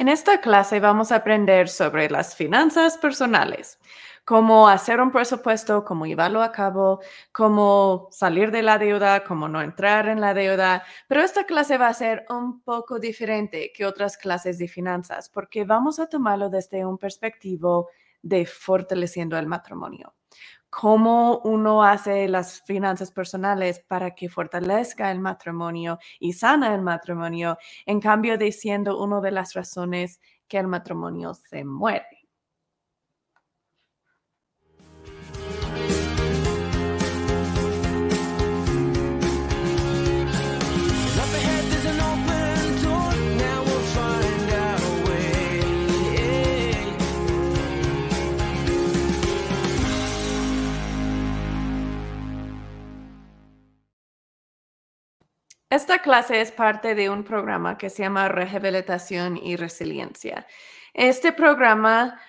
En esta clase vamos a aprender sobre las finanzas personales, cómo hacer un presupuesto, cómo llevarlo a cabo, cómo salir de la deuda, cómo no entrar en la deuda. Pero esta clase va a ser un poco diferente que otras clases de finanzas porque vamos a tomarlo desde un perspectivo de fortaleciendo el matrimonio cómo uno hace las finanzas personales para que fortalezca el matrimonio y sana el matrimonio, en cambio de siendo una de las razones que el matrimonio se muere. Esta clase es parte de un programa que se llama Rehabilitación y Resiliencia. Este programa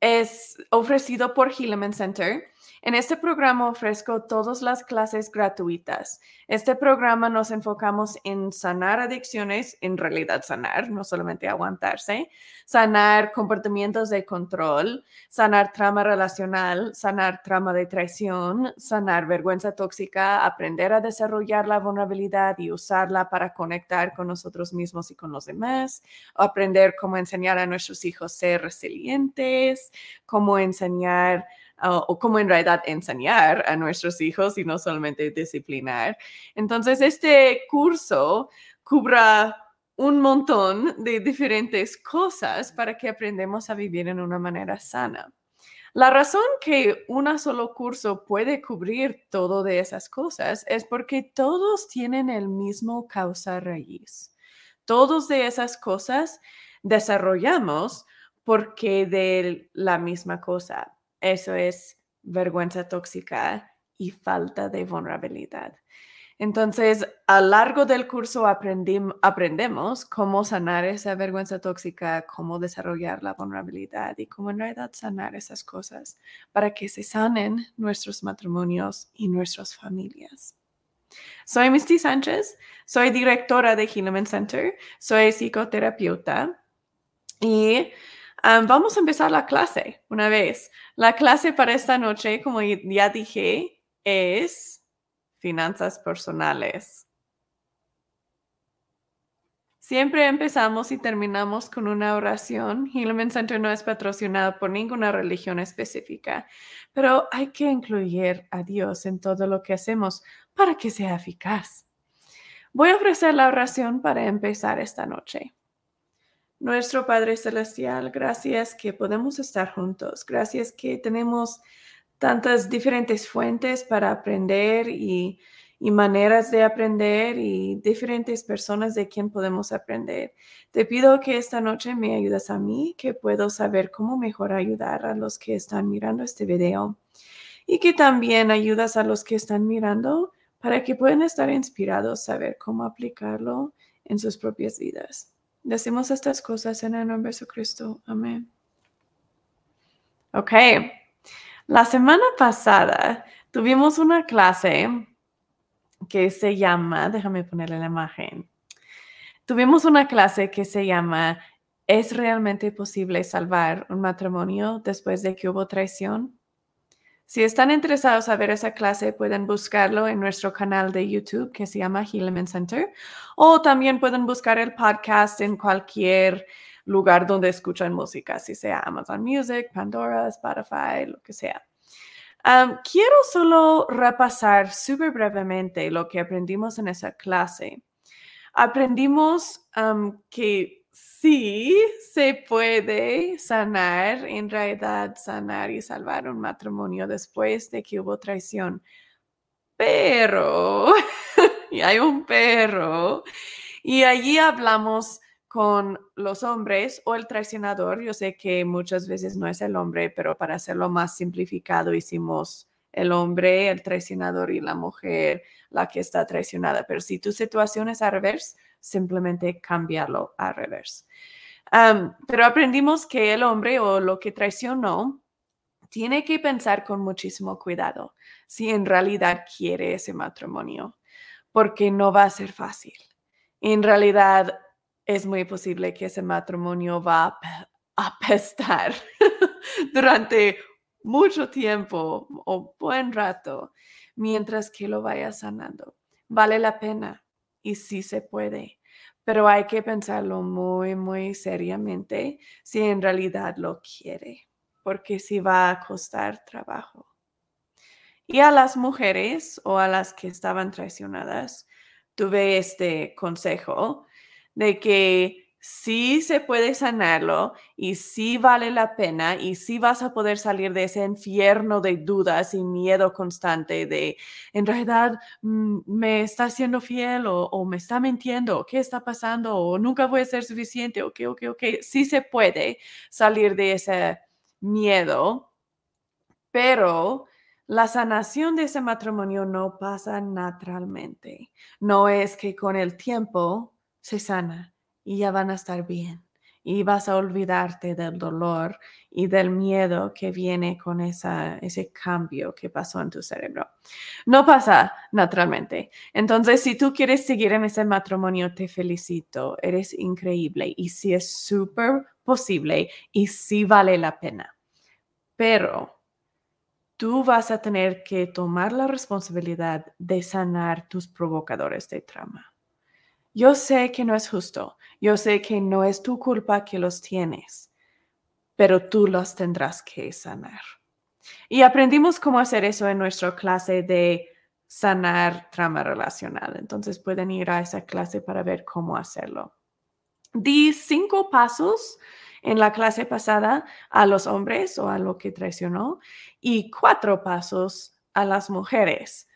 es ofrecido por Hilleman Center en este programa ofrezco todas las clases gratuitas. Este programa nos enfocamos en sanar adicciones, en realidad sanar, no solamente aguantarse, sanar comportamientos de control, sanar trama relacional, sanar trama de traición, sanar vergüenza tóxica, aprender a desarrollar la vulnerabilidad y usarla para conectar con nosotros mismos y con los demás, aprender cómo enseñar a nuestros hijos ser resilientes, cómo enseñar o cómo en realidad enseñar a nuestros hijos y no solamente disciplinar. Entonces, este curso cubra un montón de diferentes cosas para que aprendamos a vivir en una manera sana. La razón que un solo curso puede cubrir todo de esas cosas es porque todos tienen el mismo causa raíz. Todos de esas cosas desarrollamos porque de la misma cosa. Eso es vergüenza tóxica y falta de vulnerabilidad. Entonces, a lo largo del curso aprendemos cómo sanar esa vergüenza tóxica, cómo desarrollar la vulnerabilidad y cómo en realidad sanar esas cosas para que se sanen nuestros matrimonios y nuestras familias. Soy Misty Sánchez, soy directora de Hilleman Center, soy psicoterapeuta y vamos a empezar la clase una vez. La clase para esta noche, como ya dije, es finanzas personales. Siempre empezamos y terminamos con una oración. Hillman Center no es patrocinado por ninguna religión específica, pero hay que incluir a Dios en todo lo que hacemos para que sea eficaz. Voy a ofrecer la oración para empezar esta noche. Nuestro Padre Celestial, gracias que podemos estar juntos. Gracias que tenemos tantas diferentes fuentes para aprender y, maneras de aprender y diferentes personas de quien podemos aprender. Te pido que esta noche me ayudes a mí, que puedo saber cómo mejor ayudar a los que están mirando este video y que también ayudas a los que están mirando para que puedan estar inspirados, a saber cómo aplicarlo en sus propias vidas. Decimos estas cosas en el nombre de Jesucristo. Amén. Ok. La semana pasada tuvimos una clase que se llama, déjame ponerle la imagen. Tuvimos una clase que se llama ¿Es realmente posible salvar un matrimonio después de que hubo traición? Si están interesados a ver esa clase, pueden buscarlo en nuestro canal de YouTube que se llama Hilleman Center o también pueden buscar el podcast en cualquier lugar donde escuchan música, si sea Amazon Music, Pandora, Spotify, lo que sea. quiero solo repasar súper brevemente lo que aprendimos en esa clase. Aprendimos que sí se puede sanar, en realidad sanar y salvar un matrimonio después de que hubo traición. Pero, y hay un perro, y allí hablamos con los hombres o el traicionador. Yo sé que muchas veces no es el hombre, pero para hacerlo más simplificado hicimos el hombre, el traicionador y la mujer, la que está traicionada. Pero si tu situación es al revés, simplemente cambiarlo al revés. pero aprendimos que el hombre o lo que traicionó tiene que pensar con muchísimo cuidado si en realidad quiere ese matrimonio, porque no va a ser fácil. En realidad, es muy posible que ese matrimonio va a apestar durante mucho tiempo o buen rato mientras que lo vaya sanando. Vale la pena y sí se puede, pero hay que pensarlo muy, muy seriamente si en realidad lo quiere, porque sí va a costar trabajo. Y a las mujeres o a las que estaban traicionadas, tuve este consejo de que sí se puede sanarlo y sí vale la pena y sí vas a poder salir de ese infierno de dudas y miedo constante de, en realidad, mm, me está siendo fiel o, me está mintiendo, qué está pasando o nunca voy a ser suficiente o qué, ok, ok, sí se puede salir de ese miedo, pero la sanación de ese matrimonio no pasa naturalmente. No es que con el tiempo se sana y ya van a estar bien. Y vas a olvidarte del dolor y del miedo que viene con esa, ese cambio que pasó en tu cerebro. No pasa naturalmente. Entonces, si tú quieres seguir en ese matrimonio, te felicito. Eres increíble y sí es súper posible y sí vale la pena. Pero tú vas a tener que tomar la responsabilidad de sanar tus provocadores de trauma. Yo sé que no es justo, yo sé que no es tu culpa que los tienes, pero tú los tendrás que sanar. Y aprendimos cómo hacer eso en nuestra clase de sanar trama relacional. Entonces pueden ir a esa clase para ver cómo hacerlo. Di cinco pasos en la clase pasada a los hombres o a lo que traicionó y cuatro pasos a las mujeres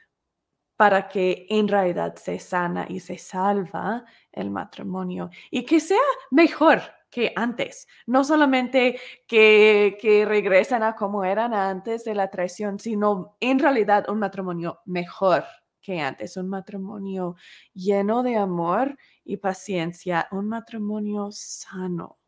para que en realidad se sana y se salva el matrimonio y que sea mejor que antes. No solamente que, que regresan a como eran antes de la traición, sino en realidad un matrimonio mejor que antes, un matrimonio lleno de amor y paciencia, un matrimonio sano.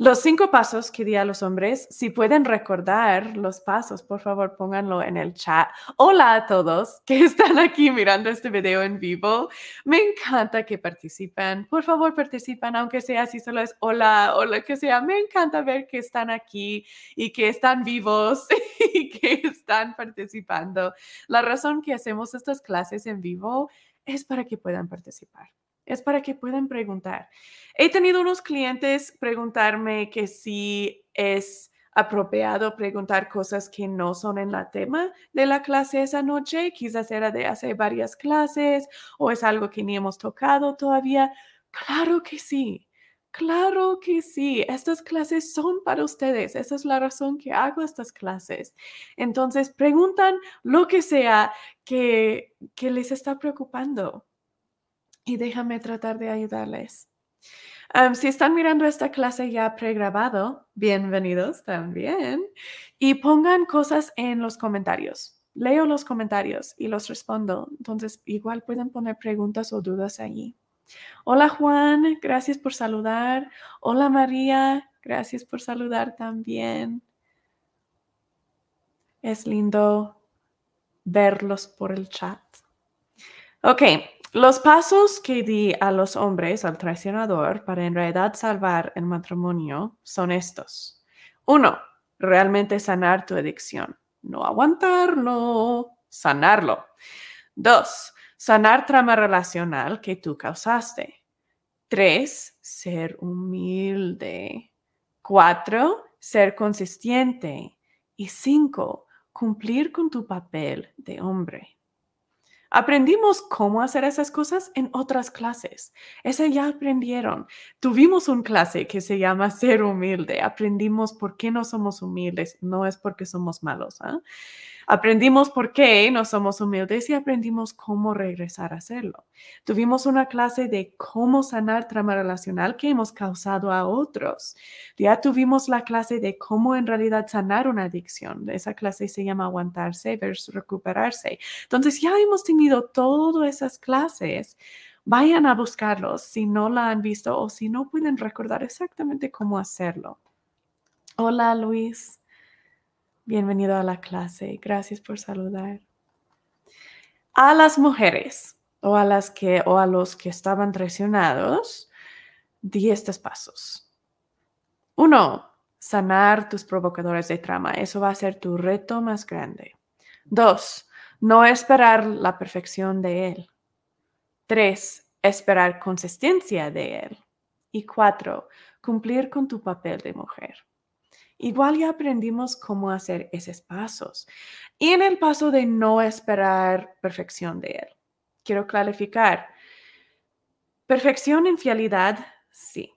Los cinco pasos que di a los hombres, si pueden recordar los pasos, por favor pónganlo en el chat. Hola a todos que están aquí mirando este video en vivo. Me encanta que participen. Por favor participen, aunque sea así solo es hola o lo que sea. Me encanta ver que están aquí y que están vivos y que están participando. La razón que hacemos estas clases en vivo es para que puedan participar es para que puedan preguntar. He tenido unos clientes preguntarme que si es apropiado preguntar cosas que no son en la tema de la clase esa noche, quizás era de hace varias clases o es algo que ni hemos tocado todavía. Claro que sí. Claro que sí, estas clases son para ustedes. Esa es la razón que hago estas clases. Entonces, preguntan lo que sea que, que les está preocupando y déjame tratar de ayudarles. si están mirando esta clase ya pregrabado, bienvenidos también. Y pongan cosas en los comentarios. Leo los comentarios y los respondo. Entonces, igual pueden poner preguntas o dudas allí. Hola Juan, gracias por saludar. Hola María, gracias por saludar también. Es lindo verlos por el chat. Ok, los pasos que di a los hombres, al traicionador, para en realidad salvar el matrimonio son estos. Uno, realmente sanar tu adicción. No aguantarlo, sanarlo. Dos, sanar trama relacional que tú causaste. Tres, ser humilde. Cuatro, ser consistente. Y cinco, cumplir con tu papel de hombre. Aprendimos cómo hacer esas cosas en otras clases. Esa ya aprendieron. Tuvimos un clase que se llama ser humilde. Aprendimos por qué no somos humildes. No es porque somos malos. ¿ah? Aprendimos por qué no somos humildes y aprendimos cómo regresar a hacerlo. Tuvimos una clase de cómo sanar trama relacional que hemos causado a otros. Ya tuvimos la clase de cómo en realidad sanar una adicción. Esa clase se llama aguantarse versus recuperarse. Entonces ya hemos tenido todas esas clases. Vayan a buscarlos si no la han visto o si no pueden recordar exactamente cómo hacerlo. Hola Luis. Bienvenido a la clase. Gracias por saludar. A las mujeres o a las que o a los que estaban traicionados, di estos pasos. Uno, sanar tus provocadores de trama. Eso va a ser tu reto más grande. Dos, no esperar la perfección de él. Tres, esperar consistencia de él. Y cuatro, cumplir con tu papel de mujer. Igual ya aprendimos cómo hacer esos pasos. Y en el paso de no esperar perfección de él. Quiero clarificar. Perfección en fidelidad, sí.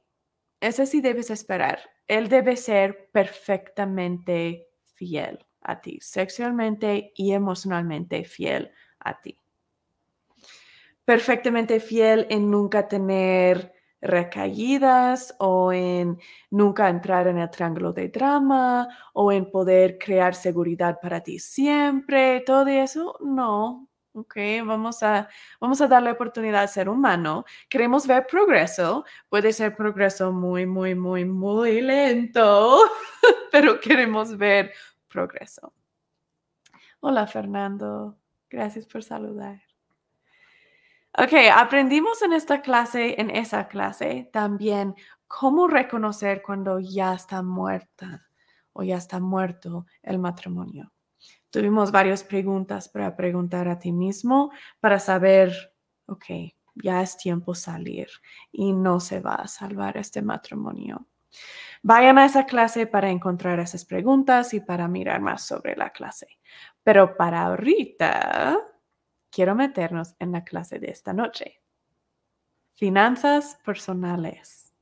Ese sí debes esperar. Él debe ser perfectamente fiel a ti, sexualmente y emocionalmente fiel a ti. Perfectamente fiel en nunca tener recaídas o en nunca entrar en el triángulo de drama o en poder crear seguridad para ti siempre, todo eso, no. Ok, vamos a, vamos a darle oportunidad a ser humano. Queremos ver progreso. Puede ser progreso muy, muy, muy, muy lento, pero queremos ver progreso. Hola, Fernando. Gracias por saludar. Ok, aprendimos en esta clase, en esa clase, también cómo reconocer cuando ya está muerta o ya está muerto el matrimonio. Tuvimos varias preguntas para preguntar a ti mismo para saber, ok, ya es tiempo salir y no se va a salvar este matrimonio. Vayan a esa clase para encontrar esas preguntas y para mirar más sobre la clase. Pero para ahorita, quiero meternos en la clase de esta noche. Finanzas personales.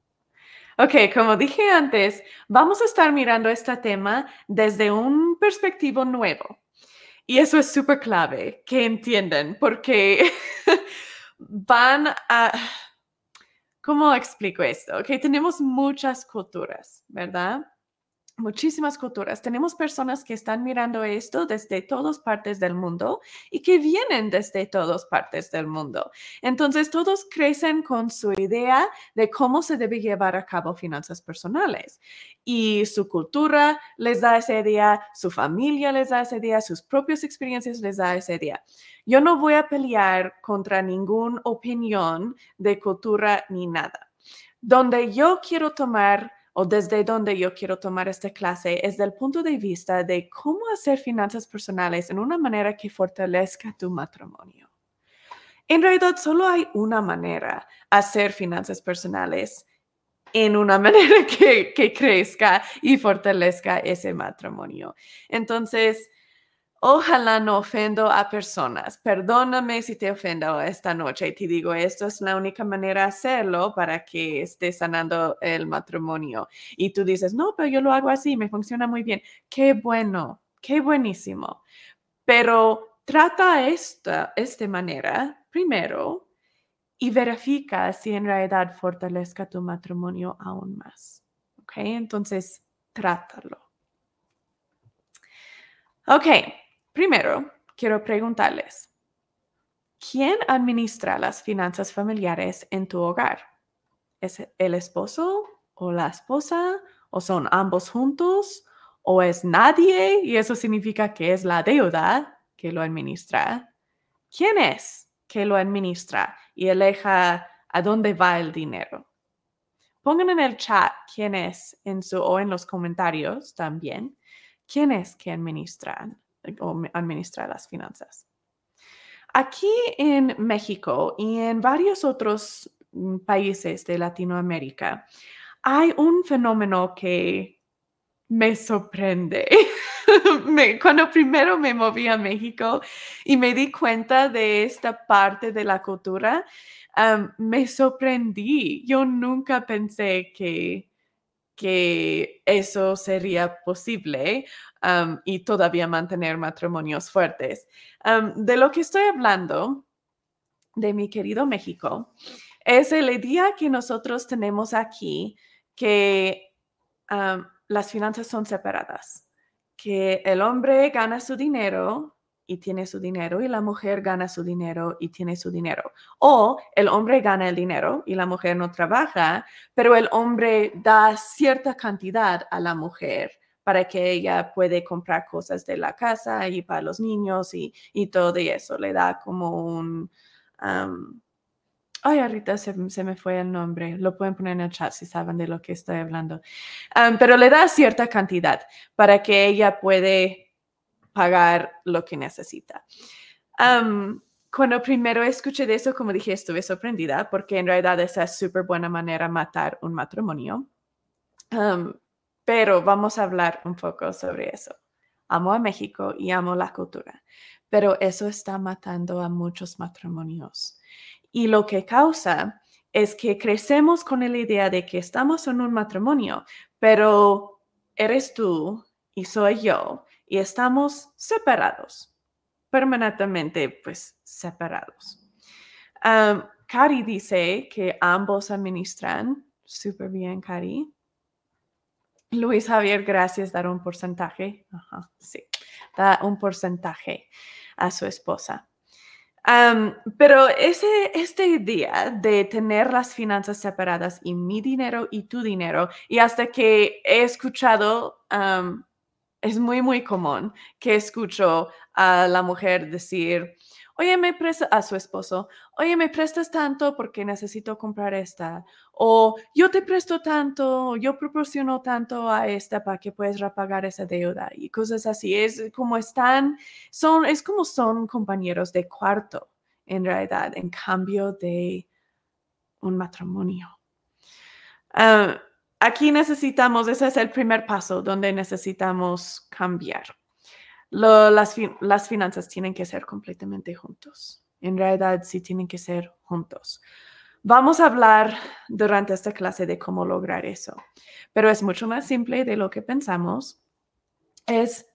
Ok, como dije antes, vamos a estar mirando este tema desde un perspectivo nuevo. Y eso es súper clave que entiendan porque van a... ¿Cómo explico esto? Ok, tenemos muchas culturas, ¿verdad? Muchísimas culturas. Tenemos personas que están mirando esto desde todas partes del mundo y que vienen desde todas partes del mundo. Entonces, todos crecen con su idea de cómo se debe llevar a cabo finanzas personales. Y su cultura les da esa idea, su familia les da esa idea, sus propias experiencias les da esa idea. Yo no voy a pelear contra ninguna opinión de cultura ni nada. Donde yo quiero tomar o desde donde yo quiero tomar esta clase es del punto de vista de cómo hacer finanzas personales en una manera que fortalezca tu matrimonio. En realidad, solo hay una manera hacer finanzas personales en una manera que, que crezca y fortalezca ese matrimonio. Entonces, Ojalá no ofendo a personas. Perdóname si te ofendo esta noche y te digo, esto es la única manera de hacerlo para que esté sanando el matrimonio. Y tú dices, no, pero yo lo hago así, me funciona muy bien. Qué bueno, qué buenísimo. Pero trata esta, esta manera primero y verifica si en realidad fortalezca tu matrimonio aún más. ¿Ok? Entonces, trátalo. Ok, Primero, quiero preguntarles, ¿quién administra las finanzas familiares en tu hogar? ¿Es el esposo o la esposa? ¿O son ambos juntos? ¿O es nadie? Y eso significa que es la deuda que lo administra. ¿Quién es que lo administra y elija a dónde va el dinero? Pongan en el chat quién es en su, o en los comentarios también. ¿Quién es que administran? O administrar las finanzas. Aquí en México y en varios otros mm, países de Latinoamérica hay un fenómeno que me sorprende. cuando primero me moví a México y me di cuenta de esta parte de la cultura, me sorprendí. Yo nunca pensé que, que eso sería posible y todavía mantener matrimonios fuertes. de lo que estoy hablando, de mi querido México, es el día que nosotros tenemos aquí que las finanzas son separadas, que el hombre gana su dinero y tiene su dinero y la mujer gana su dinero y tiene su dinero. O el hombre gana el dinero y la mujer no trabaja, pero el hombre da cierta cantidad a la mujer para que ella puede comprar cosas de la casa y para los niños y, todo eso. Le da como un, ay, ahorita se, me fue el nombre, lo pueden poner en el chat si saben de lo que estoy hablando, pero le da cierta cantidad para que ella puede pagar lo que necesita. cuando primero escuché de eso, como dije, estuve sorprendida porque en realidad esa es súper buena manera de matar un matrimonio. pero vamos a hablar un poco sobre eso. Amo a México y amo la cultura, pero eso está matando a muchos matrimonios. Y lo que causa es que crecemos con la idea de que estamos en un matrimonio, pero eres tú y soy yo y estamos separados, permanentemente pues separados. Cari dice que ambos administran súper bien, Cari. Luis Javier, gracias, dar un porcentaje. Ajá, sí, da un porcentaje a su esposa pero ese, este día de tener las finanzas separadas y mi dinero y tu dinero, y hasta que he escuchado, es muy, muy común que escucho a la mujer decir, oye, me presta a su esposo, oye, me prestas tanto porque necesito comprar esta, o yo te presto tanto, yo proporciono tanto a esta para que puedas repagar esa deuda y cosas así. Es como están, son, es como son compañeros de cuarto en realidad, en cambio de un matrimonio. Ah, aquí necesitamos, ese es el primer paso donde necesitamos cambiar las, finanzas tienen que ser completamente juntos. En realidad, sí tienen que ser juntos. Vamos a hablar durante esta clase de cómo lograr eso, pero es mucho más simple de lo que pensamos. Es,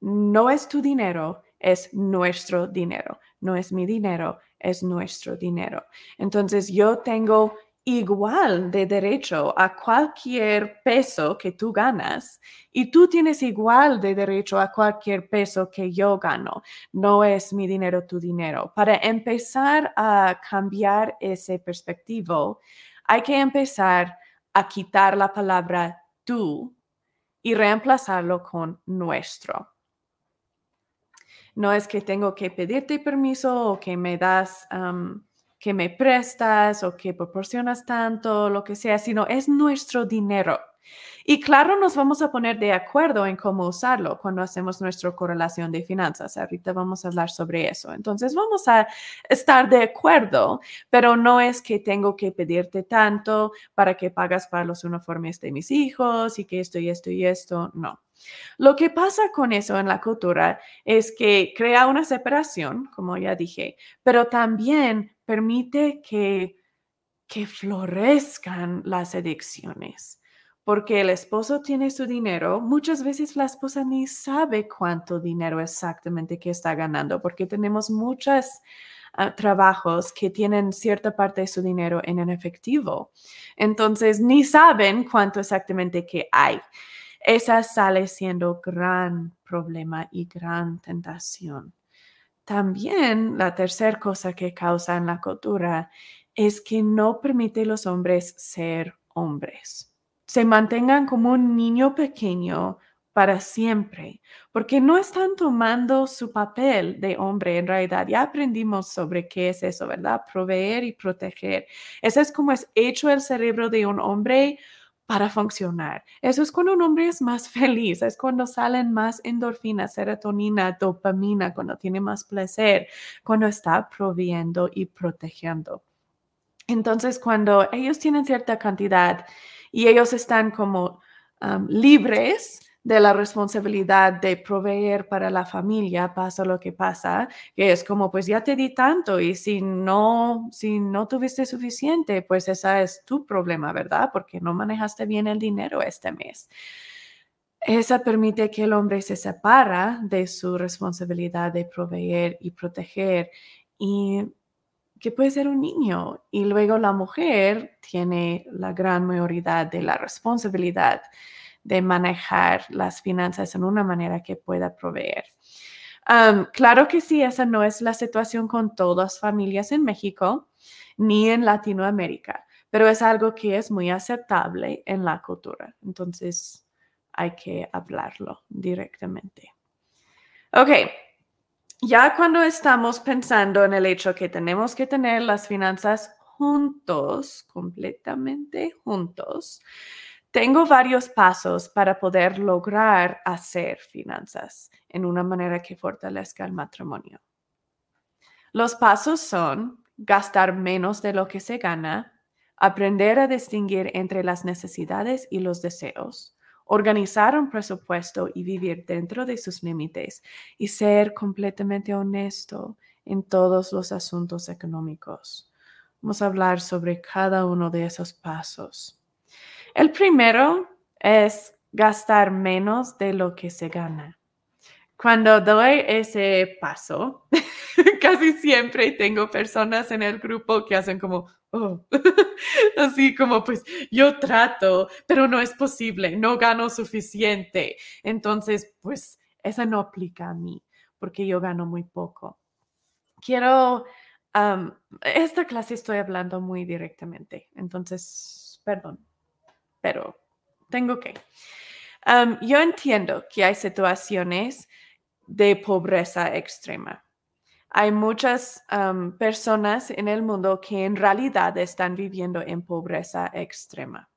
no es tu dinero, es nuestro dinero. No es mi dinero, es nuestro dinero. Entonces, yo tengo igual de derecho a cualquier peso que tú ganas y tú tienes igual de derecho a cualquier peso que yo gano. No es mi dinero tu dinero. Para empezar a cambiar ese perspectivo, hay que empezar a quitar la palabra tú y reemplazarlo con nuestro. No es que tengo que pedirte permiso o que me das que me prestas o que proporcionas tanto, lo que sea, sino es nuestro dinero. Y claro, nos vamos a poner de acuerdo en cómo usarlo cuando hacemos nuestra correlación de finanzas. Ahorita vamos a hablar sobre eso. Entonces, vamos a estar de acuerdo, pero no es que tengo que pedirte tanto para que pagas para los uniformes de mis hijos y que esto y esto y esto. No. Lo que pasa con eso en la cultura es que crea una separación, como ya dije, pero también permite que, que florezcan las adicciones. Porque el esposo tiene su dinero, muchas veces la esposa ni sabe cuánto dinero exactamente que está ganando, porque tenemos muchos ah, trabajos que tienen cierta parte de su dinero en efectivo. Entonces, ni saben cuánto exactamente que hay. Esa sale siendo gran problema y gran tentación. También la tercera cosa que causa en la cultura es que no permite a los hombres ser hombres. Se mantengan como un niño pequeño para siempre, porque no están tomando su papel de hombre en realidad. Ya aprendimos sobre qué es eso, ¿verdad? Proveer y proteger. Eso es como es hecho el cerebro de un hombre para funcionar. Eso es cuando un hombre es más feliz, es cuando salen más endorfinas, serotonina, dopamina, cuando tiene más placer, cuando está proviendo y protegiendo. Entonces, cuando ellos tienen cierta cantidad y ellos están como libres, de la responsabilidad de proveer para la familia, pasa lo que pasa, que es como, pues ya te di tanto y si no, si no tuviste suficiente, pues esa es tu problema, ¿verdad? Porque no manejaste bien el dinero este mes. Esa permite que el hombre se separa de su responsabilidad de proveer y proteger y que puede ser un niño y luego la mujer tiene la gran mayoría de la responsabilidad de manejar las finanzas en una manera que pueda proveer. claro que sí, esa no es la situación con todas las familias en México ni en Latinoamérica, pero es algo que es muy aceptable en la cultura. Entonces, hay que hablarlo directamente. Ok, ya cuando estamos pensando en el hecho que tenemos que tener las finanzas juntos, completamente juntos, tengo varios pasos para poder lograr hacer finanzas en una manera que fortalezca el matrimonio. Los pasos son gastar menos de lo que se gana, aprender a distinguir entre las necesidades y los deseos, organizar un presupuesto y vivir dentro de sus límites y ser completamente honesto en todos los asuntos económicos. Vamos a hablar sobre cada uno de esos pasos. El primero es gastar menos de lo que se gana. Cuando doy ese paso, casi siempre tengo personas en el grupo que hacen como, oh, así como, pues yo trato, pero no es posible, no gano suficiente. Entonces, pues esa no aplica a mí, porque yo gano muy poco. Quiero, esta clase estoy hablando muy directamente, entonces, perdón, pero tengo que. yo entiendo que hay situaciones de pobreza extrema. Hay muchas personas en el mundo que en realidad están viviendo en pobreza extrema.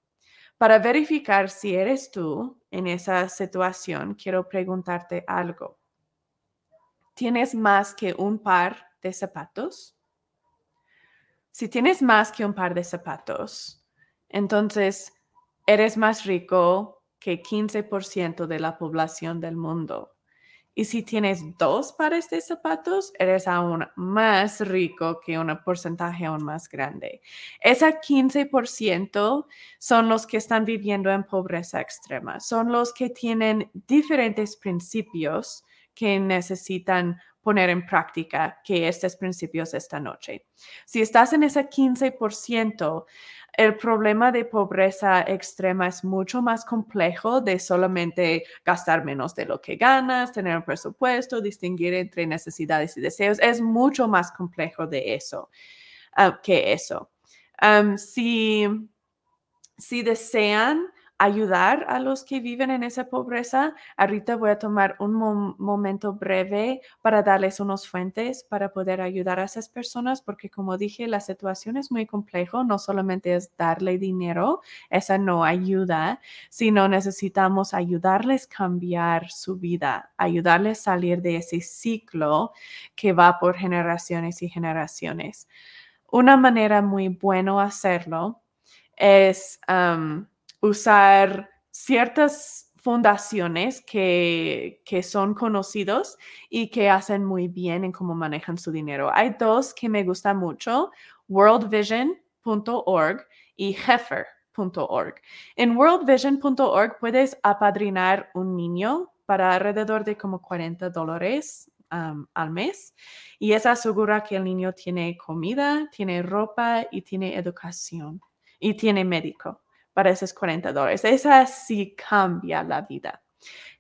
Para verificar si eres tú en esa situación, quiero preguntarte algo. ¿Tienes más que un par de zapatos? Si tienes más que un par de zapatos, entonces eres más rico que 15% de la población del mundo. Y si tienes dos pares de zapatos, eres aún más rico que un porcentaje aún más grande. Ese 15% son los que están viviendo en pobreza extrema. Son los que tienen diferentes principios que necesitan poner en práctica que estos principios esta noche. Si estás en ese 15%, el problema de pobreza extrema es mucho más complejo de solamente gastar menos de lo que ganas, tener un presupuesto, distinguir entre necesidades y deseos. Es mucho más complejo de eso ah, que eso. si, si desean ayudar a los que viven en esa pobreza. Ahorita voy a tomar un momento breve para darles unos fuentes para poder ayudar a esas personas, porque como dije, la situación es muy compleja. No solamente es darle dinero, esa no ayuda, sino necesitamos ayudarles a cambiar su vida, ayudarles a salir de ese ciclo que va por generaciones y generaciones. Una manera muy buena hacerlo es usar ciertas fundaciones que, son conocidos y que hacen muy bien en cómo manejan su dinero. Hay dos que me gustan mucho, worldvision.org y heifer.org. En worldvision.org puedes apadrinar un niño para alrededor de como 40 dólares al mes y eso asegura que el niño tiene comida, tiene ropa y tiene educación y tiene médico para esos 40 dólares. Esa sí cambia la vida.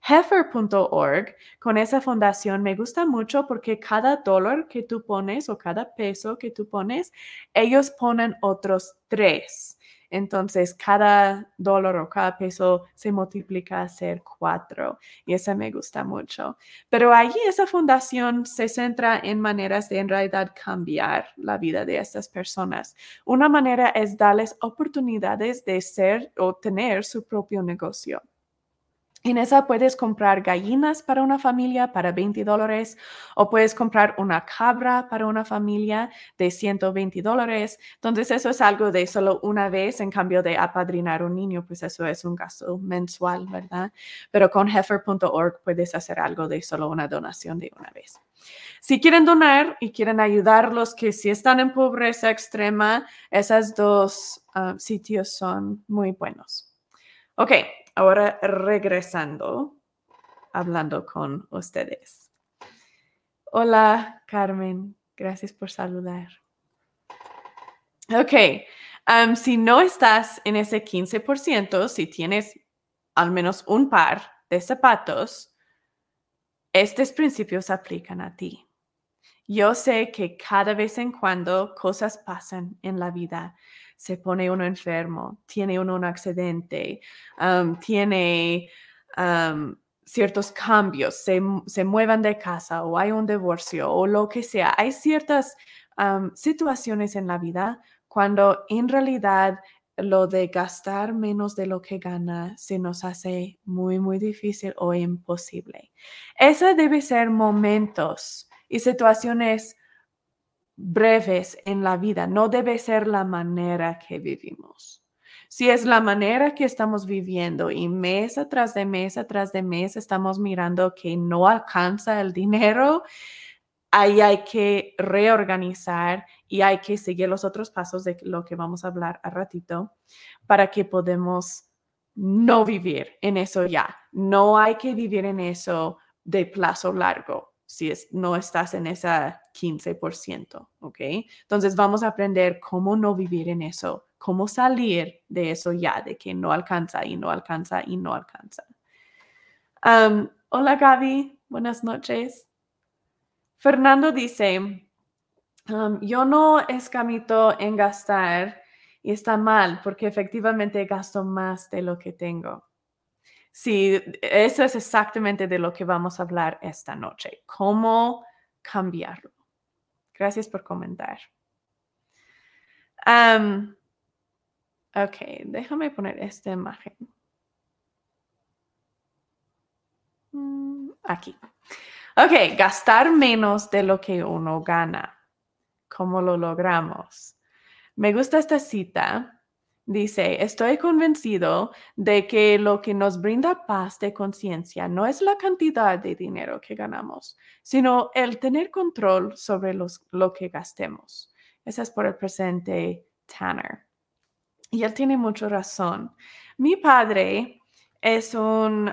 Heifer.org, con esa fundación, me gusta mucho porque cada dólar que tú pones o cada peso que tú pones, ellos ponen otros tres. Entonces, cada dólar o cada peso se multiplica a ser cuatro y eso me gusta mucho. Pero allí esa fundación se centra en maneras de en realidad cambiar la vida de estas personas. Una manera es darles oportunidades de ser o tener su propio negocio. En esa puedes comprar gallinas para una familia para 20 dólares o puedes comprar una cabra para una familia de 120 dólares. Entonces eso es algo de solo una vez en cambio de apadrinar un niño, pues eso es un gasto mensual, ¿verdad? Pero con heifer.org puedes hacer algo de solo una donación de una vez. Si quieren donar y quieren ayudar a los que sí están en pobreza extrema, esos dos ah, sitios son muy buenos. Ok, ahora regresando, hablando con ustedes. Hola, Carmen. Gracias por saludar. Ok, si no estás en ese 15%, si tienes al menos un par de zapatos, estos principios aplican a ti. Yo sé que cada vez en cuando cosas pasan en la vida se pone uno enfermo, tiene uno un accidente, tiene ciertos cambios, se, se, muevan de casa o hay un divorcio o lo que sea. Hay ciertas situaciones en la vida cuando en realidad lo de gastar menos de lo que gana se nos hace muy, muy difícil o imposible. Esa debe ser momentos y situaciones breves en la vida, no debe ser la manera que vivimos. Si es la manera que estamos viviendo y mes atrás de mes atrás de mes estamos mirando que no alcanza el dinero, ahí hay que reorganizar y hay que seguir los otros pasos de lo que vamos a hablar a ratito para que podamos no vivir en eso ya. No hay que vivir en eso de plazo largo si es, no estás en esa 15%, ¿ok? Entonces vamos a aprender cómo no vivir en eso, cómo salir de eso ya, de que no alcanza y no alcanza y no alcanza. hola Gaby, buenas noches. Fernando dice, um, yo no escamito en gastar y está mal porque efectivamente gasto más de lo que tengo. Sí, eso es exactamente de lo que vamos a hablar esta noche. ¿Cómo cambiarlo? Gracias por comentar. Um, ok, déjame poner esta imagen. Mm, aquí. Ok, gastar menos de lo que uno gana. ¿Cómo lo logramos? Me gusta esta cita. Dice, estoy convencido de que lo que nos brinda paz de conciencia no es la cantidad de dinero que ganamos, sino el tener control sobre lo que gastemos. Esa es por el presente Tanner. Y él tiene mucha razón. Mi padre es un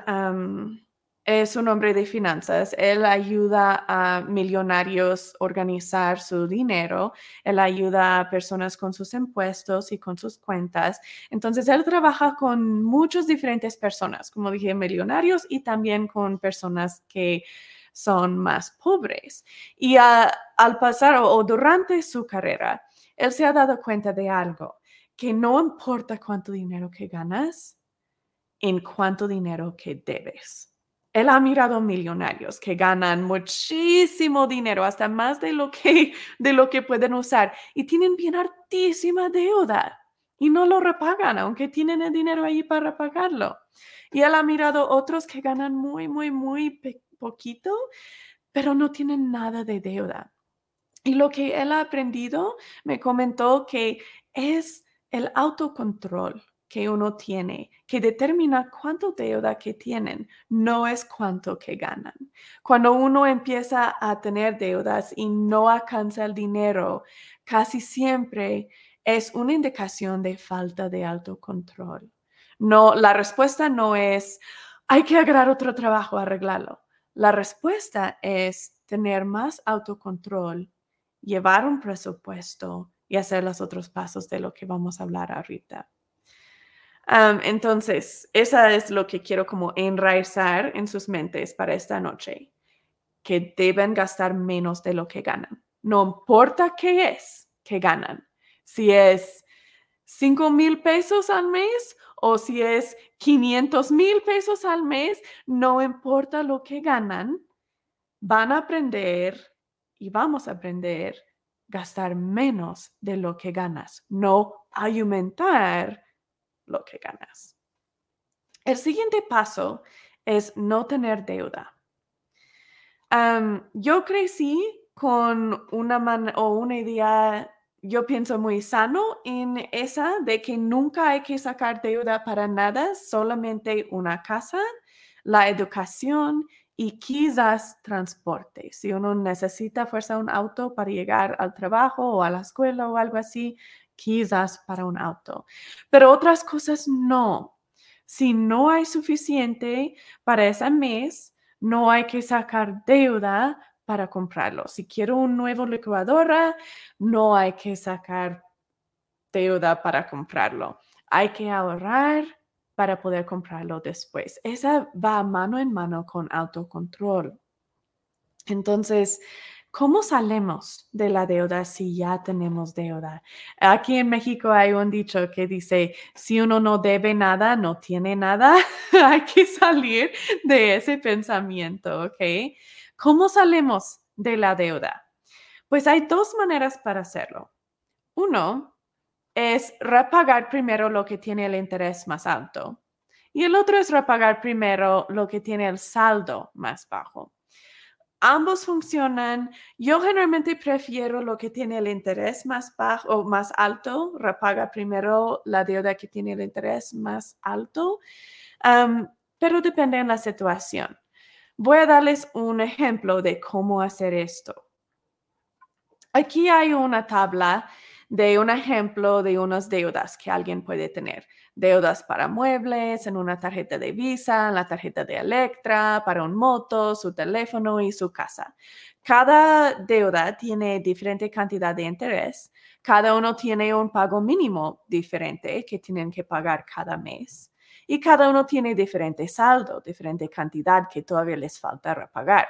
es un hombre de finanzas. Él ayuda a millonarios a organizar su dinero. Él ayuda a personas con sus impuestos y con sus cuentas. Entonces, él trabaja con muchas diferentes personas, como dije, millonarios y también con personas que son más pobres. Y al pasar o durante su carrera, él se ha dado cuenta de algo, que no importa cuánto dinero que ganas, en cuánto dinero que debes. Él ha mirado millonarios que ganan muchísimo dinero, hasta más de lo que, de lo que pueden usar, y tienen bien altísima deuda y no lo repagan, aunque tienen el dinero ahí para pagarlo. Y él ha mirado otros que ganan muy, muy, muy poquito, pero no tienen nada de deuda. Y lo que él ha aprendido, me comentó que es el autocontrol que uno tiene, que determina cuánto deuda que tienen, no es cuánto que ganan. Cuando uno empieza a tener deudas y no alcanza el dinero, casi siempre es una indicación de falta de autocontrol. No, la respuesta no es hay que agarrar otro trabajo, arreglarlo. La respuesta es tener más autocontrol, llevar un presupuesto y hacer los otros pasos de lo que vamos a hablar ahorita entonces, esa es lo que quiero como enraizar en sus mentes para esta noche, que deben gastar menos de lo que ganan. No importa qué es que ganan, si es 5 mil pesos al mes o si es 500 mil pesos al mes, no importa lo que ganan, van a aprender y vamos a aprender gastar menos de lo que ganas, no aumentar lo que ganas. El siguiente paso es no tener deuda. yo crecí con una o una idea, yo pienso muy sano en esa de que nunca hay que sacar deuda para nada, solamente una casa, la educación y quizás transporte. Si uno necesita fuerza un auto para llegar al trabajo o a la escuela o algo así, quizás para un auto, pero otras cosas no. Si no hay suficiente para ese mes, no hay que sacar deuda para comprarlo. Si quiero un nuevo licuadora, no hay que sacar deuda para comprarlo. Hay que ahorrar para poder comprarlo después. Esa va mano en mano con autocontrol. Entonces, ¿Cómo salimos de la deuda si ya tenemos deuda? Aquí en México hay un dicho que dice, si uno no debe nada, no tiene nada. hay que salir de ese pensamiento, ¿ok? ¿Cómo salimos de la deuda? Pues hay dos maneras para hacerlo. Uno es repagar primero lo que tiene el interés más alto y el otro es repagar primero lo que tiene el saldo más bajo. Ambos funcionan. Yo generalmente prefiero lo que tiene el interés más bajo o más alto, repaga primero la deuda que tiene el interés más alto, pero depende de la situación. Voy a darles un ejemplo de cómo hacer esto. Aquí hay una tabla de un ejemplo de unas deudas que alguien puede tener. Deudas para muebles, en una tarjeta de Visa, en la tarjeta de Electra, para un moto, su teléfono y su casa. Cada deuda tiene diferente cantidad de interés. Cada uno tiene un pago mínimo diferente que tienen que pagar cada mes. Y cada uno tiene diferente saldo, diferente cantidad que todavía les falta repagar.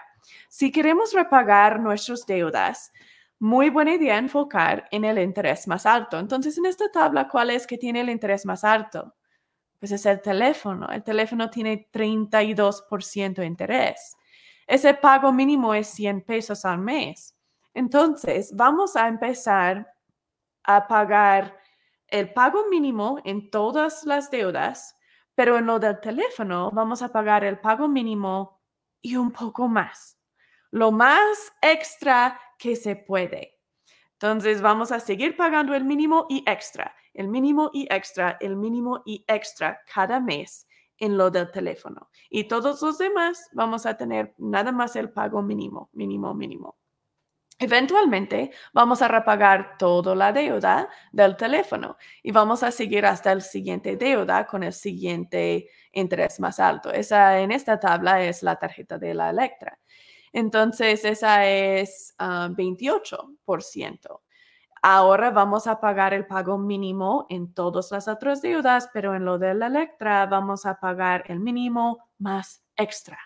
Si queremos repagar nuestras deudas, muy buena idea enfocar en el interés más alto. Entonces, en esta tabla, ¿cuál es que tiene el interés más alto? Pues es el teléfono. El teléfono tiene 32% de interés. Ese pago mínimo es 100 pesos al mes. Entonces, vamos a empezar a pagar el pago mínimo en todas las deudas, pero en lo del teléfono vamos a pagar el pago mínimo y un poco más. Lo más extra que se puede. Entonces vamos a seguir pagando el mínimo y extra, el mínimo y extra, el mínimo y extra cada mes en lo del teléfono. Y todos los demás vamos a tener nada más el pago mínimo, mínimo, mínimo. Eventualmente vamos a repagar toda la deuda del teléfono y vamos a seguir hasta el siguiente deuda con el siguiente interés más alto. Esa en esta tabla es la tarjeta de la Electra. Entonces, esa es 28%. Ah, Ahora vamos a pagar el pago mínimo en todas las otras deudas, pero en lo de la Electra vamos a pagar el mínimo más extra.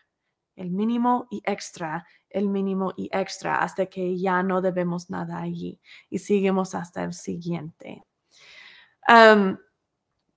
El mínimo y extra, el mínimo y extra, hasta que ya no debemos nada allí. Y seguimos hasta el siguiente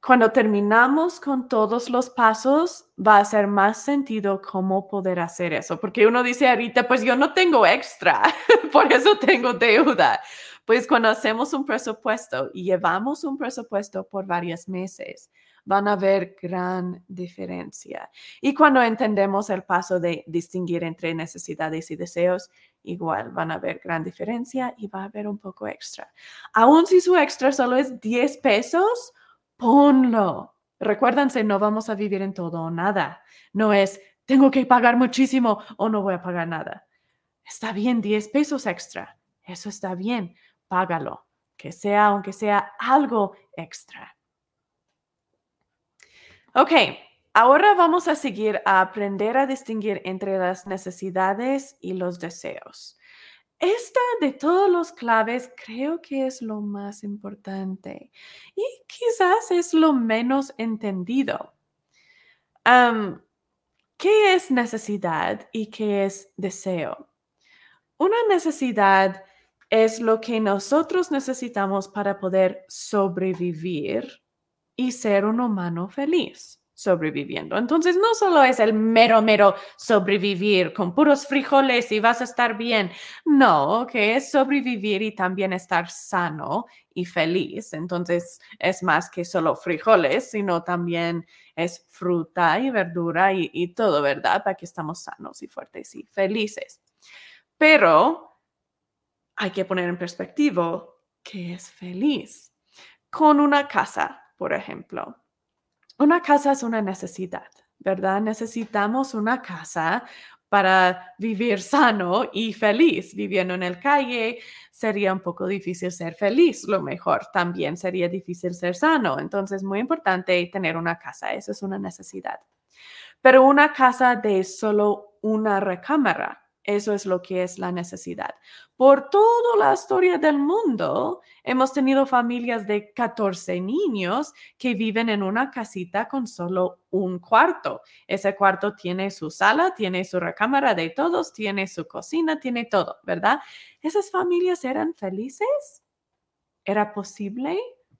cuando terminamos con todos los pasos, va a hacer más sentido cómo poder hacer eso, porque uno dice ahorita, pues yo no tengo extra, por eso tengo deuda. Pues cuando hacemos un presupuesto y llevamos un presupuesto por varios meses, van a ver gran diferencia. Y cuando entendemos el paso de distinguir entre necesidades y deseos, igual van a ver gran diferencia y va a haber un poco extra. Aún si su extra solo es 10 pesos, ponlo. Recuérdense, no vamos a vivir en todo o nada. No es, tengo que pagar muchísimo o no voy a pagar nada. Está bien, 10 pesos extra. Eso está bien, págalo. Que sea, aunque sea algo extra. Ok, ahora vamos a seguir a aprender a distinguir entre las necesidades y los deseos. Esta de todos los claves creo que es lo más importante y quizás es lo menos entendido. ¿Qué es necesidad y qué es deseo? Una necesidad es lo que nosotros necesitamos para poder sobrevivir y ser un humano feliz sobreviviendo. Entonces, no solo es el mero, mero sobrevivir con puros frijoles y vas a estar bien. No, que es sobrevivir y también estar sano y feliz. Entonces, es más que solo frijoles, sino también es fruta y verdura y, todo, ¿verdad? Para que estamos sanos y fuertes y felices. Pero hay que poner en perspectiva qué es feliz. Con una casa, por ejemplo una casa es una necesidad, ¿verdad? Necesitamos una casa para vivir sano y feliz. Viviendo en el calle sería un poco difícil ser feliz, lo mejor también sería difícil ser sano. Entonces, muy importante tener una casa, eso es una necesidad. Pero una casa de solo una recámara, eso es lo que es la necesidad. Por toda la historia del mundo, hemos tenido familias de 14 niños que viven en una casita con solo un cuarto. Ese cuarto tiene su sala, tiene su recámara de todos, tiene su cocina, tiene todo, ¿verdad? ¿Esas familias eran felices? ¿Era posible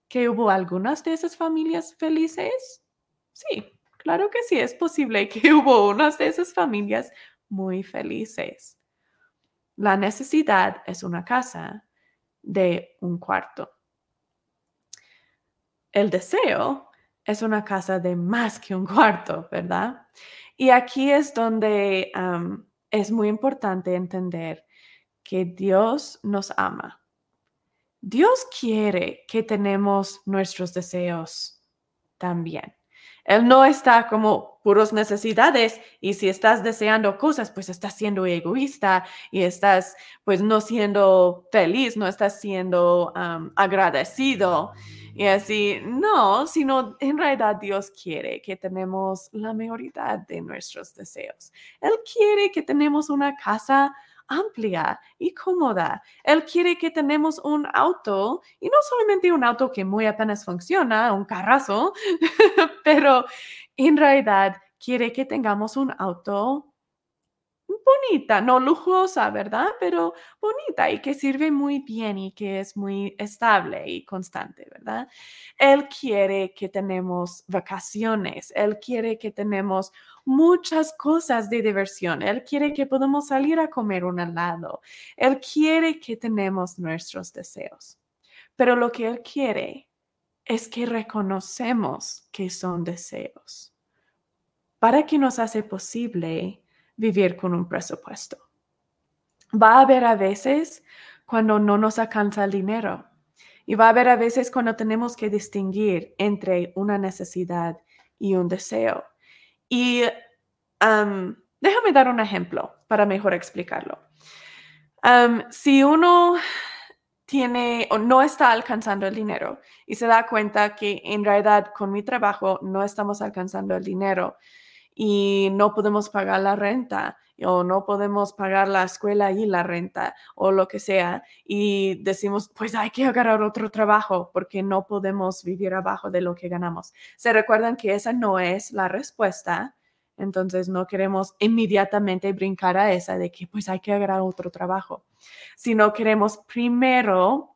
que hubo algunas de esas familias felices? Sí, claro que sí, es posible que hubo unas de esas familias muy felices. La necesidad es una casa de un cuarto. el deseo es una casa de más que un cuarto, ¿verdad? Y aquí es donde es muy importante entender que Dios nos ama. Dios quiere que tenemos nuestros deseos también. Él no está como puros necesidades y si estás deseando cosas, pues estás siendo egoísta y estás pues no siendo feliz, no estás siendo agradecido. Y así, no, sino en realidad Dios quiere que tenemos la mayoría de nuestros deseos. Él quiere que tenemos una casa amplia y cómoda. Él quiere que tenemos un auto y no solamente un auto que muy apenas funciona, un carrazo, pero en realidad quiere que tengamos un auto bonita, no lujosa, ¿verdad? Pero bonita y que sirve muy bien y que es muy estable y constante, ¿verdad? Él quiere que tenemos vacaciones, él quiere que tenemos muchas cosas de diversión, él quiere que podamos salir a comer un helado, él quiere que tenemos nuestros deseos. Pero lo que él quiere es que reconocemos que son deseos para que nos hace posible vivir con un presupuesto. Va a haber a veces cuando no nos alcanza el dinero y va a haber a veces cuando tenemos que distinguir entre una necesidad y un deseo. Y déjame dar un ejemplo para mejor explicarlo. si uno tiene o no está alcanzando el dinero y se da cuenta que en realidad con mi trabajo no estamos alcanzando el dinero, y no podemos pagar la renta o no podemos pagar la escuela y la renta o lo que sea y decimos, pues hay que agarrar otro trabajo porque no podemos vivir abajo de lo que ganamos. Se recuerdan que esa no es la respuesta, entonces no queremos inmediatamente brincar a esa de que pues hay que agarrar otro trabajo, sino queremos primero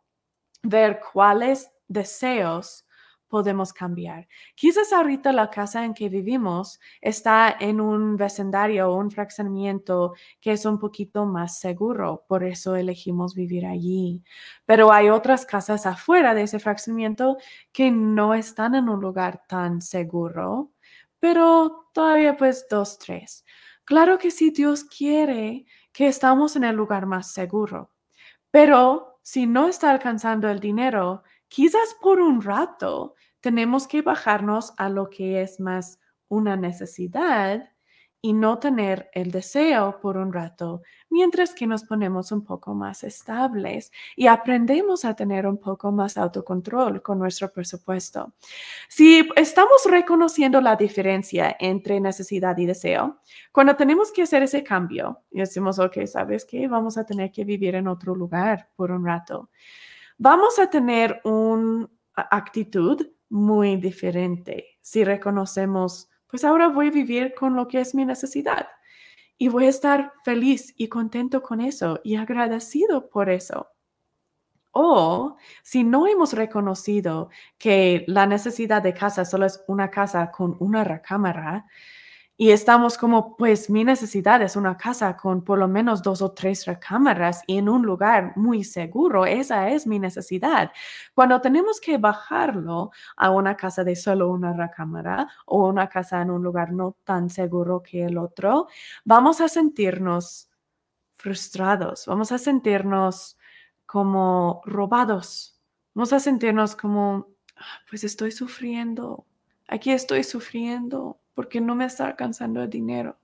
ver cuáles deseos podemos cambiar. Quizás ahorita la casa en que vivimos está en un vecindario o un fraccionamiento que es un poquito más seguro, por eso elegimos vivir allí. Pero hay otras casas afuera de ese fraccionamiento que no están en un lugar tan seguro, pero todavía pues dos, tres. Claro que sí, Dios quiere que estamos en el lugar más seguro, pero si no está alcanzando el dinero, quizás por un rato tenemos que bajarnos a lo que es más una necesidad y no tener el deseo por un rato, mientras que nos ponemos un poco más estables y aprendemos a tener un poco más autocontrol con nuestro presupuesto. Si estamos reconociendo la diferencia entre necesidad y deseo, cuando tenemos que hacer ese cambio y decimos, ok, ¿sabes qué? Vamos a tener que vivir en otro lugar por un rato vamos a tener una actitud muy diferente si reconocemos, pues ahora voy a vivir con lo que es mi necesidad y voy a estar feliz y contento con eso y agradecido por eso. O si no hemos reconocido que la necesidad de casa solo es una casa con una recámara, y estamos como, pues mi necesidad es una casa con por lo menos dos o tres recámaras y en un lugar muy seguro. Esa es mi necesidad. Cuando tenemos que bajarlo a una casa de solo una recámara o una casa en un lugar no tan seguro que el otro, vamos a sentirnos frustrados, vamos a sentirnos como robados, vamos a sentirnos como, ah, pues estoy sufriendo, aquí estoy sufriendo porque no me está alcanzando el dinero.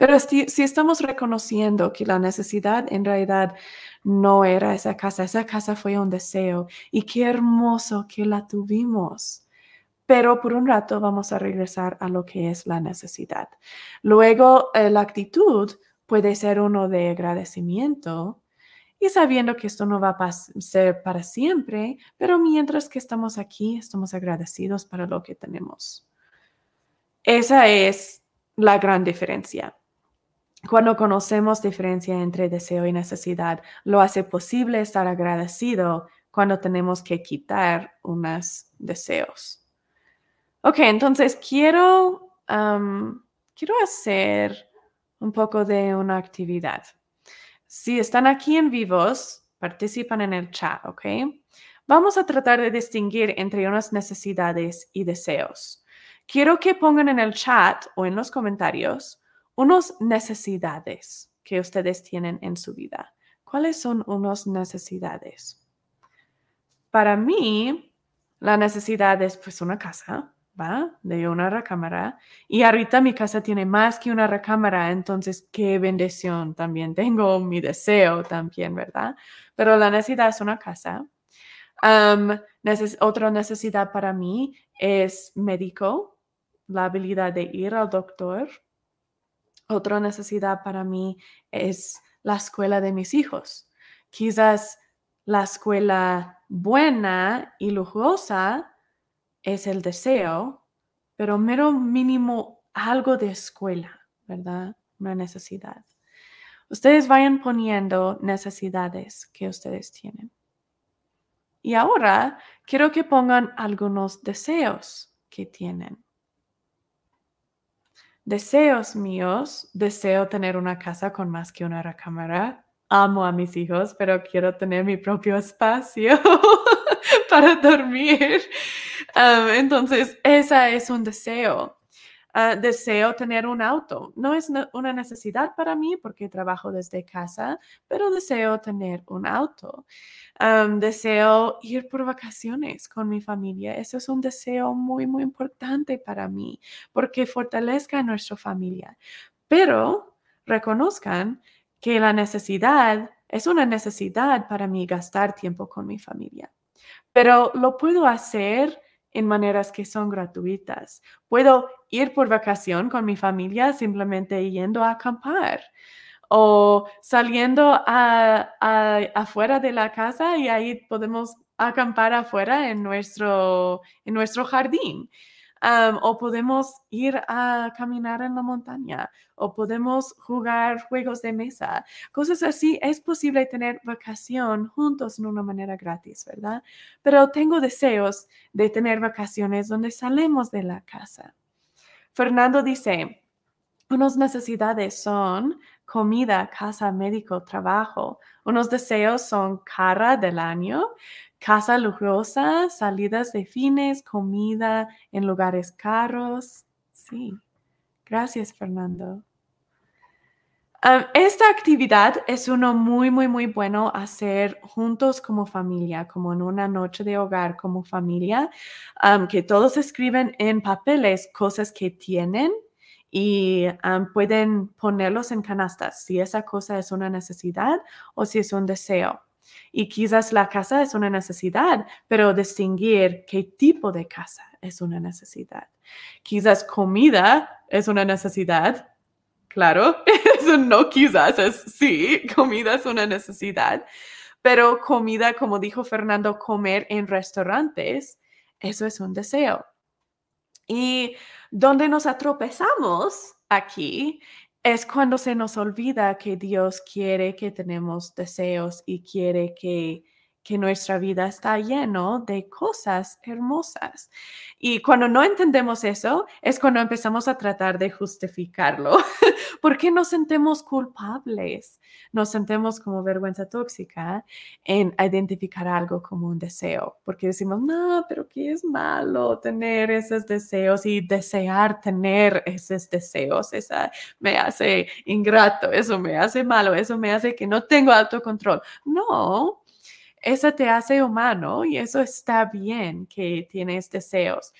Pero si, estamos reconociendo que la necesidad en realidad no era esa casa, esa casa fue un deseo y qué hermoso que la tuvimos. Pero por un rato vamos a regresar a lo que es la necesidad. Luego, eh, la actitud puede ser uno de agradecimiento y sabiendo que esto no va a ser para siempre, pero mientras que estamos aquí, estamos agradecidos para lo que tenemos. Esa es la gran diferencia. Cuando conocemos diferencia entre deseo y necesidad, lo hace posible estar agradecido cuando tenemos que quitar unos deseos. Ok, entonces quiero, quiero hacer un poco de una actividad. Si están aquí en vivos, participan en el chat, ¿ok? vamos a tratar de distinguir entre unas necesidades y deseos. Quiero que pongan en el chat o en los comentarios unas necesidades que ustedes tienen en su vida. ¿Cuáles son unas necesidades? Para mí, la necesidad es pues una casa, ¿va? De una recámara. Y ahorita mi casa tiene más que una recámara, entonces qué bendición también. Tengo mi deseo también, ¿verdad? Pero la necesidad es una casa. otra necesidad para mí es médico, la habilidad de ir al doctor. Otra necesidad para mí es la escuela de mis hijos. Quizás la escuela buena y lujosa es el deseo, pero mero mínimo algo de escuela, ¿verdad? Una necesidad. Ustedes vayan poniendo necesidades que ustedes tienen. Y ahora quiero que pongan algunos deseos que tienen. Deseos míos, deseo tener una casa con más que una recámara. Amo a mis hijos, pero quiero tener mi propio espacio para dormir. entonces, esa es un deseo. Ah, deseo tener un auto. No es una necesidad para mí porque trabajo desde casa, pero deseo tener un auto. deseo ir por vacaciones con mi familia. Eso es un deseo muy, muy importante para mí porque fortalezca a nuestra familia. Pero reconozcan que la necesidad es una necesidad para mí gastar tiempo con mi familia. Pero lo puedo hacer en maneras que son gratuitas. Puedo ir por vacación con mi familia simplemente yendo a acampar o saliendo a, afuera de la casa y ahí podemos acampar afuera en nuestro, en nuestro jardín o podemos ir a caminar en la montaña, o podemos jugar juegos de mesa, cosas así. Es posible tener vacación juntos en una manera gratis, ¿verdad? Pero tengo deseos de tener vacaciones donde salimos de la casa. Fernando dice, unas necesidades son comida, casa, médico, trabajo. Unos deseos son cara del año, casa lujosa, salidas de fines, comida en lugares caros. Sí, gracias Fernando. Esta actividad es uno muy, muy, muy bueno hacer juntos como familia, como en una noche de hogar como familia, que todos escriben en papeles cosas que tienen y pueden ponerlos en canastas si esa cosa es una necesidad o si es un deseo. Y quizás la casa es una necesidad, pero distinguir qué tipo de casa es una necesidad. Quizás comida es una necesidad. Claro, eso no quizás es sí, comida es una necesidad. Pero comida, como dijo Fernando, comer en restaurantes, eso es un deseo. Y donde nos atropezamos aquí es cuando se nos olvida que Dios quiere que tenemos deseos y quiere que que nuestra vida está lleno de cosas hermosas. Y cuando no entendemos eso, es cuando empezamos a tratar de justificarlo. ¿Por qué nos sentimos culpables? Nos sentimos como vergüenza tóxica en identificar algo como un deseo, porque decimos, no, pero ¿qué es malo tener esos deseos y desear tener esos deseos? Esa me hace ingrato, eso me hace malo, eso me hace que no tengo autocontrol. No, eso te hace humano y eso está bien que tienes deseos,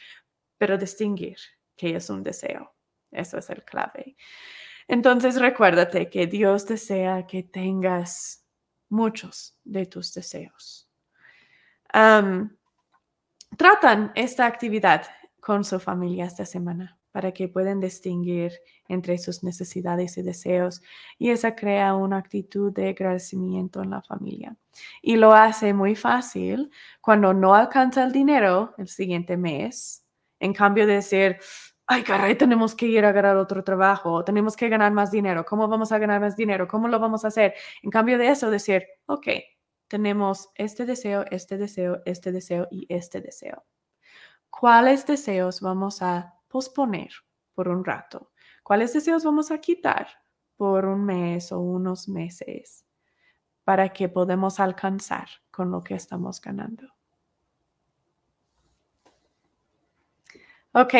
pero distinguir qué es un deseo, eso es el clave. Entonces recuérdate que Dios desea que tengas muchos de tus deseos. tratan esta actividad con su familia esta semana para que puedan distinguir entre sus necesidades y deseos y esa crea una actitud de agradecimiento en la familia. Y lo hace muy fácil cuando no alcanza el dinero el siguiente mes, en cambio de decir, ay, caray, tenemos que ir a ganar otro trabajo, tenemos que ganar más dinero, ¿cómo vamos a ganar más dinero? ¿Cómo lo vamos a hacer? En cambio de eso, decir, ok, tenemos este deseo, este deseo, este deseo y este deseo. ¿Cuáles deseos vamos a posponer por un rato? ¿Cuáles deseos vamos a quitar por un mes o unos meses para que podamos alcanzar con lo que estamos ganando? Ok,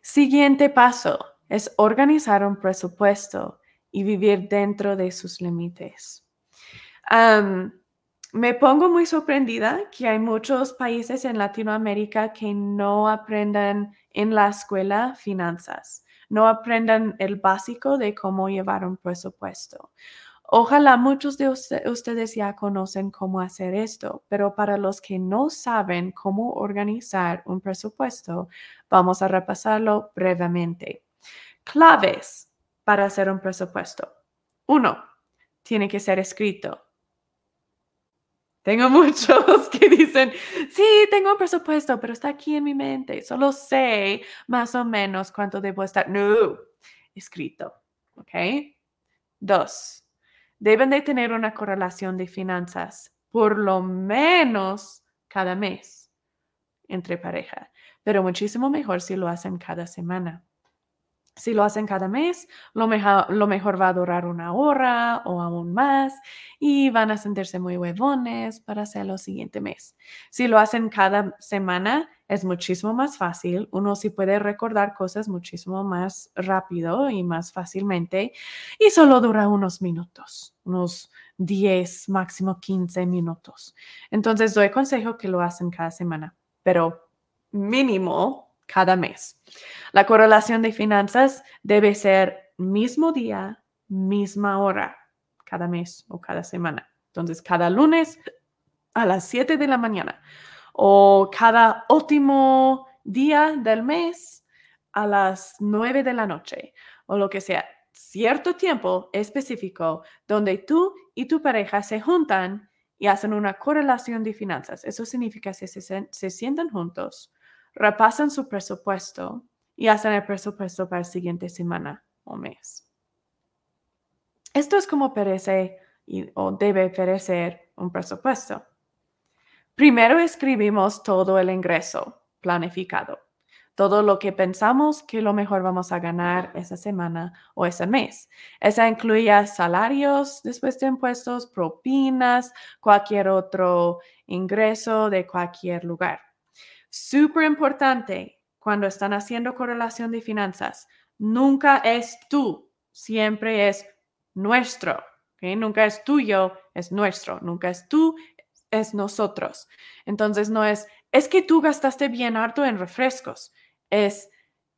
siguiente paso es organizar un presupuesto y vivir dentro de sus límites me pongo muy sorprendida que hay muchos países en Latinoamérica que no aprendan en la escuela finanzas, no aprendan el básico de cómo llevar un presupuesto. Ojalá muchos de ustedes ya conocen cómo hacer esto, pero para los que no saben cómo organizar un presupuesto, vamos a repasarlo brevemente. Claves para hacer un presupuesto. Uno, tiene que ser escrito. Tengo muchos que dicen, sí, tengo un presupuesto, pero está aquí en mi mente. Solo sé más o menos cuánto debo estar. No, escrito. ¿Ok? Dos, deben de tener una correlación de finanzas, por lo menos cada mes entre pareja, pero muchísimo mejor si lo hacen cada semana. Si lo hacen cada mes, lo mejor, va a durar una hora o aún más y van a sentirse muy huevones para hacerlo siguiente mes. Si lo hacen cada semana, es muchísimo más fácil. Uno sí puede recordar cosas muchísimo más rápido y más fácilmente y solo dura unos minutos, unos 10, máximo 15 minutos. Entonces, doy consejo que lo hacen cada semana, pero mínimo cada mes. La correlación de finanzas debe ser mismo día, misma hora, cada mes o cada semana. Entonces, cada lunes a las 7 de la mañana o cada último día del mes a las 9 de la noche o lo que sea. Cierto tiempo específico donde tú y tu pareja se juntan y hacen una correlación de finanzas. Eso significa que se, se sientan juntos repasan su presupuesto y hacen el presupuesto para la siguiente semana o mes. Esto es como perece o debe perecer un presupuesto. Primero escribimos todo el ingreso planificado, todo lo que pensamos que lo mejor vamos a ganar esa semana o ese mes. Esa incluye salarios después de impuestos, propinas, cualquier otro ingreso de cualquier lugar. Súper importante cuando están haciendo correlación de finanzas. Nunca es tú, siempre es nuestro. Nunca es tuyo, es nuestro. Nunca es tú, es nosotros. Entonces no es, es que tú gastaste bien harto en refrescos. Es,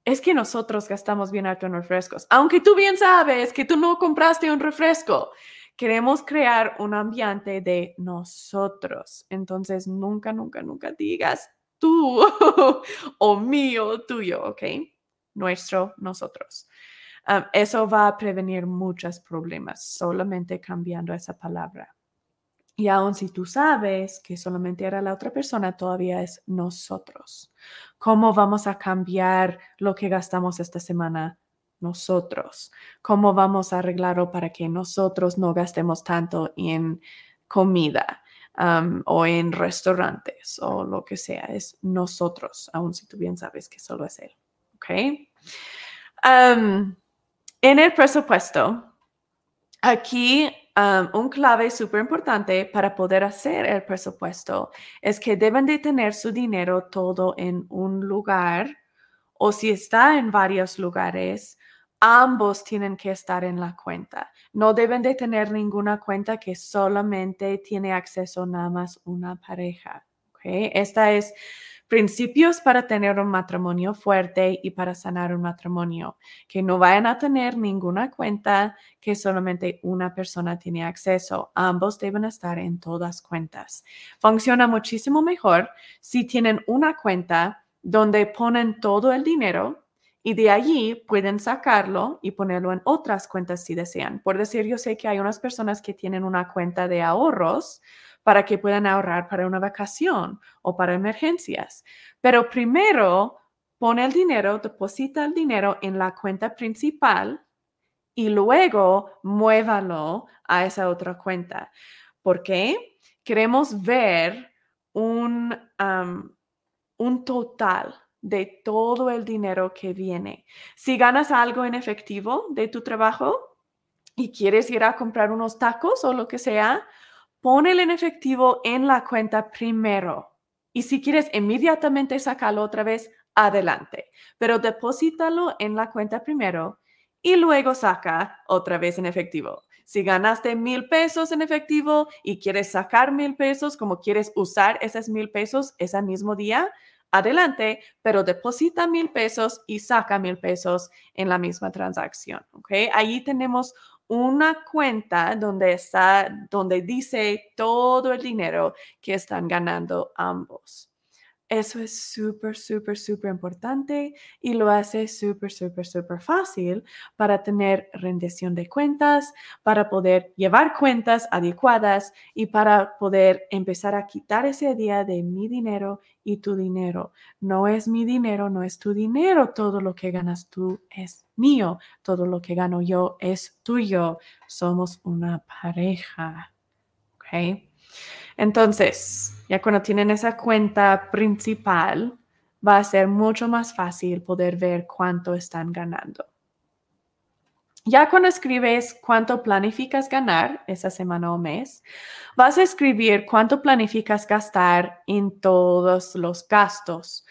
es que nosotros gastamos bien harto en refrescos. Aunque tú bien sabes que tú no compraste un refresco. Queremos crear un ambiente de nosotros. Entonces nunca, nunca, nunca digas tú o mío, tuyo, ¿ok? Nuestro, nosotros. eso va a prevenir muchos problemas solamente cambiando esa palabra. Y aun si tú sabes que solamente era la otra persona, todavía es nosotros. ¿Cómo vamos a cambiar lo que gastamos esta semana? Nosotros. ¿Cómo vamos a arreglarlo para que nosotros no gastemos tanto en comida? O en restaurantes o lo que sea. Es nosotros, aun si tú bien sabes que solo es él. ¿Ok? en el presupuesto, aquí un clave súper importante para poder hacer el presupuesto es que deben de tener su dinero todo en un lugar o si está en varios lugares, ambos tienen que estar en la cuenta. No deben de tener ninguna cuenta que solamente tiene acceso nada más una pareja. ¿okay? Esta es principios para tener un matrimonio fuerte y para sanar un matrimonio, que no vayan a tener ninguna cuenta que solamente una persona tiene acceso. Ambos deben estar en todas cuentas. Funciona muchísimo mejor si tienen una cuenta donde ponen todo el dinero y de allí pueden sacarlo y ponerlo en otras cuentas si desean. Por decir, yo sé que hay unas personas que tienen una cuenta de ahorros para que puedan ahorrar para una vacación o para emergencias. Pero primero pone el dinero, deposita el dinero en la cuenta principal y luego muévalo a esa otra cuenta. ¿Por qué? Queremos ver un, un total de todo el dinero que viene. Si ganas algo en efectivo de tu trabajo y quieres ir a comprar unos tacos o lo que sea, pon el en efectivo en la cuenta primero. Y si quieres inmediatamente sacarlo otra vez, adelante, pero deposítalo en la cuenta primero y luego saca otra vez en efectivo. Si ganaste mil pesos en efectivo y quieres sacar mil pesos, como quieres usar esos mil pesos ese mismo día, adelante, pero deposita mil pesos y saca mil pesos en la misma transacción. ¿ok? Ahí tenemos una cuenta donde está, donde dice todo el dinero que están ganando ambos. Eso es súper, súper, súper importante y lo hace súper, súper, súper fácil para tener rendición de cuentas, para poder llevar cuentas adecuadas y para poder empezar a quitar ese día de mi dinero y tu dinero. No es mi dinero, no es tu dinero. Todo lo que ganas tú es mío. Todo lo que gano yo es tuyo. Somos una pareja. ¿Ok? Entonces, ya cuando tienen esa cuenta principal, va a ser mucho más fácil poder ver cuánto están ganando. Ya cuando escribes cuánto planificas ganar esa semana o mes, vas a escribir cuánto planificas gastar en todos los gastos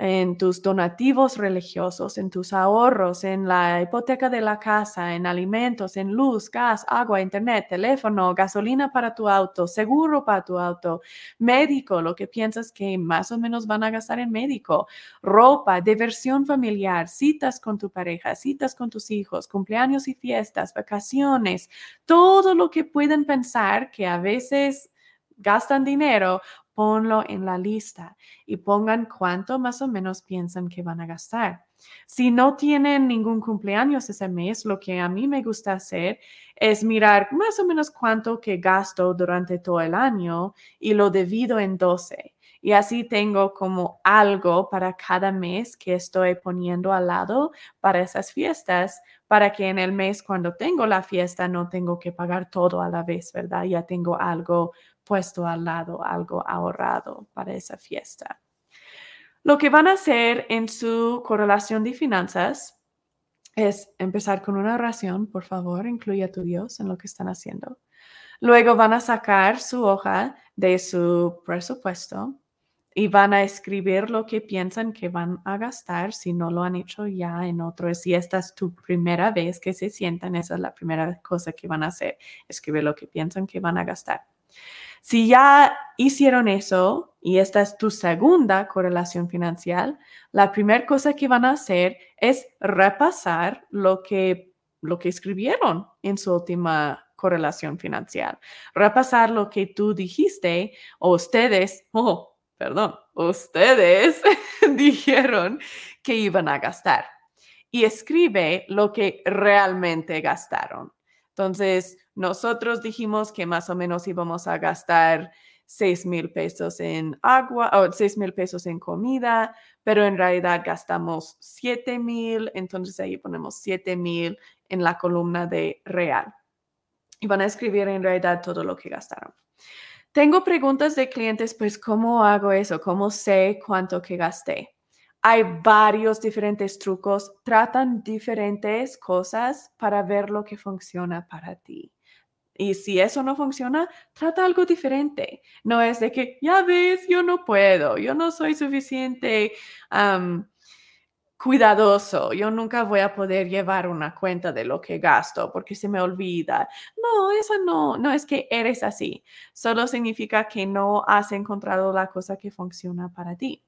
en tus donativos religiosos, en tus ahorros, en la hipoteca de la casa, en alimentos, en luz, gas, agua, internet, teléfono, gasolina para tu auto, seguro para tu auto, médico, lo que piensas que más o menos van a gastar en médico, ropa, diversión familiar, citas con tu pareja, citas con tus hijos, cumpleaños y fiestas, vacaciones, todo lo que pueden pensar que a veces gastan dinero ponlo en la lista y pongan cuánto más o menos piensan que van a gastar. Si no tienen ningún cumpleaños ese mes, lo que a mí me gusta hacer es mirar más o menos cuánto que gasto durante todo el año y lo divido en 12. Y así tengo como algo para cada mes que estoy poniendo al lado para esas fiestas, para que en el mes cuando tengo la fiesta no tengo que pagar todo a la vez, ¿verdad? Ya tengo algo puesto al lado, algo ahorrado para esa fiesta. Lo que van a hacer en su correlación de finanzas es empezar con una oración, por favor, incluye a tu Dios en lo que están haciendo. Luego van a sacar su hoja de su presupuesto y van a escribir lo que piensan que van a gastar si no lo han hecho ya en otro. Si esta es tu primera vez que se sientan, esa es la primera cosa que van a hacer, escribir lo que piensan que van a gastar. Si ya hicieron eso y esta es tu segunda correlación financiera, la primera cosa que van a hacer es repasar lo que, lo que escribieron en su última correlación financiera. Repasar lo que tú dijiste o ustedes, oh, perdón, ustedes dijeron que iban a gastar. Y escribe lo que realmente gastaron. Entonces, nosotros dijimos que más o menos íbamos a gastar 6 mil pesos en agua o 6 mil pesos en comida, pero en realidad gastamos 7 mil, entonces ahí ponemos 7 mil en la columna de real. Y van a escribir en realidad todo lo que gastaron. Tengo preguntas de clientes, pues, ¿cómo hago eso? ¿Cómo sé cuánto que gasté? Hay varios diferentes trucos, tratan diferentes cosas para ver lo que funciona para ti. Y si eso no funciona, trata algo diferente. No es de que, ya ves, yo no puedo, yo no soy suficiente cuidadoso, yo nunca voy a poder llevar una cuenta de lo que gasto porque se me olvida. No, eso no, no es que eres así. Solo significa que no has encontrado la cosa que funciona para ti.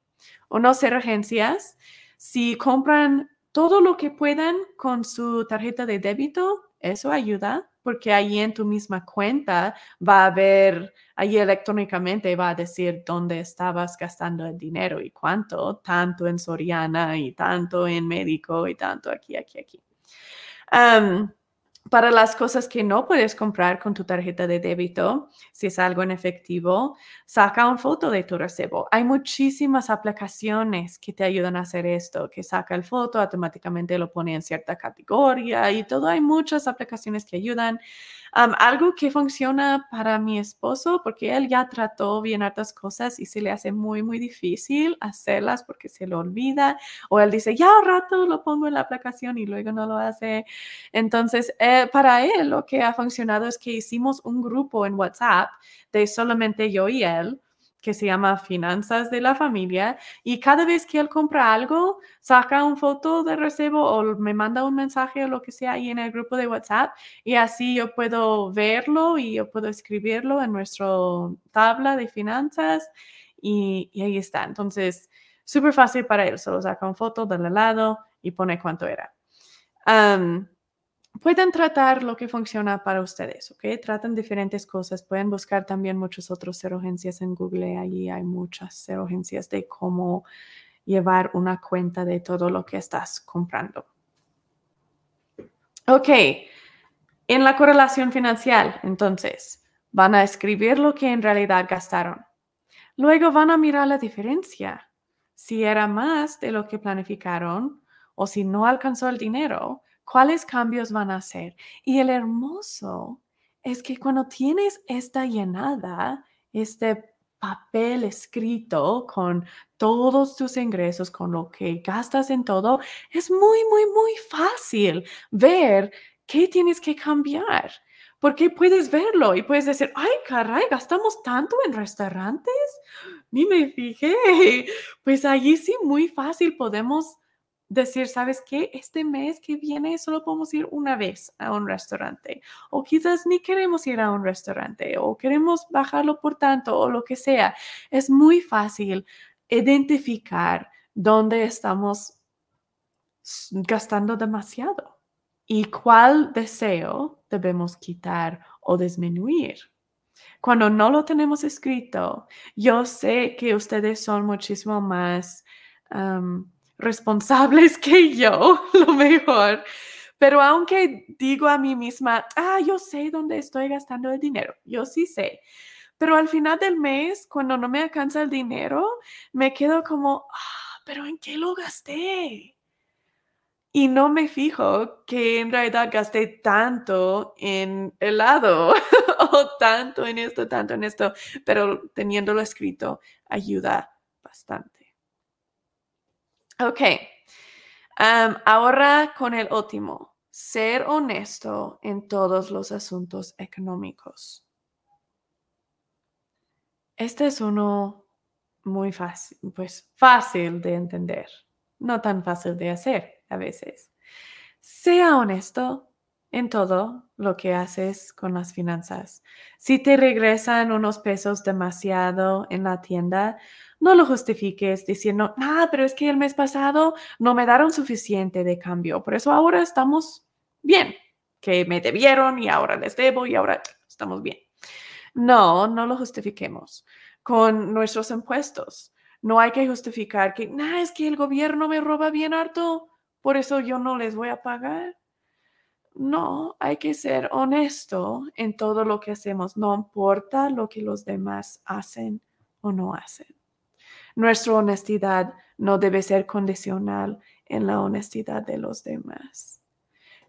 Unos emergencias, si compran todo lo que puedan con su tarjeta de débito, eso ayuda porque ahí en tu misma cuenta va a ver, ahí electrónicamente va a decir dónde estabas gastando el dinero y cuánto, tanto en Soriana y tanto en médico y tanto aquí, aquí, aquí. Para las cosas que no puedes comprar con tu tarjeta de débito, si es algo en efectivo, saca una foto de tu recibo. Hay muchísimas aplicaciones que te ayudan a hacer esto, que saca el foto, automáticamente lo pone en cierta categoría y todo. Hay muchas aplicaciones que ayudan algo que funciona para mi esposo, porque él ya trató bien hartas cosas y se le hace muy, muy difícil hacerlas porque se lo olvida, o él dice, ya un rato lo pongo en la aplicación y luego no lo hace. Entonces, eh, para él lo que ha funcionado es que hicimos un grupo en WhatsApp de solamente yo y él que se llama Finanzas de la Familia y cada vez que él compra algo, saca una foto de recibo o me manda un mensaje o lo que sea ahí en el grupo de WhatsApp y así yo puedo verlo y yo puedo escribirlo en nuestra tabla de finanzas y, ahí está. Entonces, súper fácil para él, solo saca una foto del lado y pone cuánto era pueden tratar lo que funciona para ustedes, ¿ok? Tratan diferentes cosas. Pueden buscar también muchas otras agencias en Google. Allí hay muchas agencias de cómo llevar una cuenta de todo lo que estás comprando. Ok, en la correlación financiera, entonces, van a escribir lo que en realidad gastaron. Luego van a mirar la diferencia. Si era más de lo que planificaron o si no alcanzó el dinero, cuáles cambios van a hacer. Y el hermoso es que cuando tienes esta llenada, este papel escrito con todos tus ingresos, con lo que gastas en todo, es muy, muy, muy fácil ver qué tienes que cambiar. Porque puedes verlo y puedes decir, ay, caray, gastamos tanto en restaurantes. Ni me fijé. Pues allí sí, muy fácil podemos decir, ¿sabes qué? Este mes que viene solo podemos ir una vez a un restaurante o quizás ni queremos ir a un restaurante o queremos bajarlo por tanto o lo que sea. Es muy fácil identificar dónde estamos gastando demasiado y cuál deseo debemos quitar o disminuir. Cuando no lo tenemos escrito, yo sé que ustedes son muchísimo más responsables que yo, lo mejor. Pero aunque digo a mí misma, ah, yo sé dónde estoy gastando el dinero, yo sí sé. Pero al final del mes, cuando no me alcanza el dinero, me quedo como, ah, pero ¿en qué lo gasté? Y no me fijo que en realidad gasté tanto en helado o tanto en esto, tanto en esto, pero teniéndolo escrito ayuda bastante. Ok. ahora con el último. Ser honesto en todos los asuntos económicos. Este es uno muy fácil, pues fácil de entender, no tan fácil de hacer a veces. Sea honesto en todo lo que haces con las finanzas. Si te regresan unos pesos demasiado en la tienda, no lo justifiques diciendo, ah, pero es que el mes pasado no me daron suficiente de cambio, por eso ahora estamos bien, que me debieron y ahora les debo y ahora estamos bien. No, no lo justifiquemos con nuestros impuestos. No hay que justificar que, nah, es que el gobierno me roba bien harto, por eso yo no les voy a pagar. No, hay que ser honesto en todo lo que hacemos, no importa lo que los demás hacen o no hacen. Nuestra honestidad no debe ser condicional en la honestidad de los demás.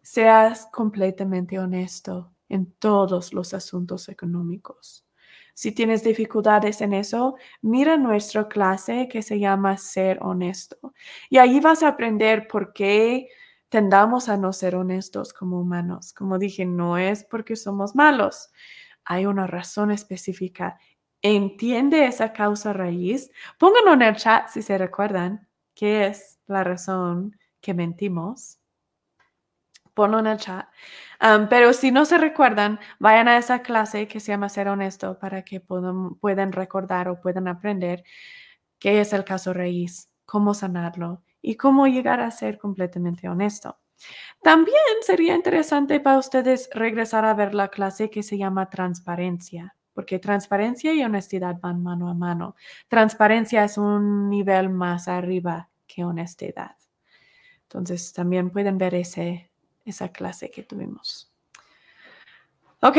Seas completamente honesto en todos los asuntos económicos. Si tienes dificultades en eso, mira nuestra clase que se llama Ser honesto. Y ahí vas a aprender por qué tendamos a no ser honestos como humanos. Como dije, no es porque somos malos. Hay una razón específica entiende esa causa raíz, pónganlo en el chat si se recuerdan qué es la razón que mentimos. Ponlo en el chat. pero si no se recuerdan, vayan a esa clase que se llama Ser Honesto para que puedan, puedan recordar o puedan aprender qué es el caso raíz, cómo sanarlo y cómo llegar a ser completamente honesto. También sería interesante para ustedes regresar a ver la clase que se llama Transparencia porque transparencia y honestidad van mano a mano. Transparencia es un nivel más arriba que honestidad. Entonces, también pueden ver ese, esa clase que tuvimos. Ok,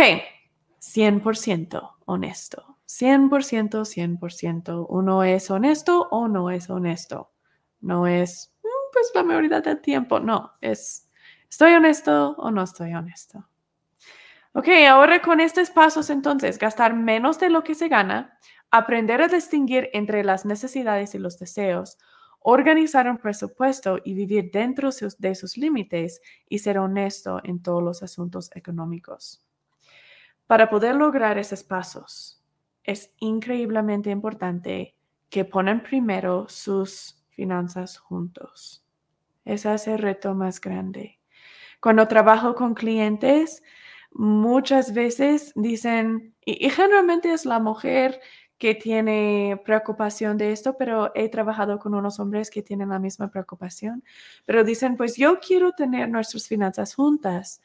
100% honesto. 100%, 100%. Uno es honesto o no es honesto. No es, mm, pues la mayoría del tiempo. No, es, ¿estoy honesto o no estoy honesto? Ok, ahora con estos pasos entonces, gastar menos de lo que se gana, aprender a distinguir entre las necesidades y los deseos, organizar un presupuesto y vivir dentro de sus límites y ser honesto en todos los asuntos económicos. Para poder lograr esos pasos, es increíblemente importante que ponen primero sus finanzas juntos. Ese es el reto más grande. Cuando trabajo con clientes, muchas veces dicen, y, generalmente es la mujer que tiene preocupación de esto, pero he trabajado con unos hombres que tienen la misma preocupación, pero dicen, pues yo quiero tener nuestras finanzas juntas,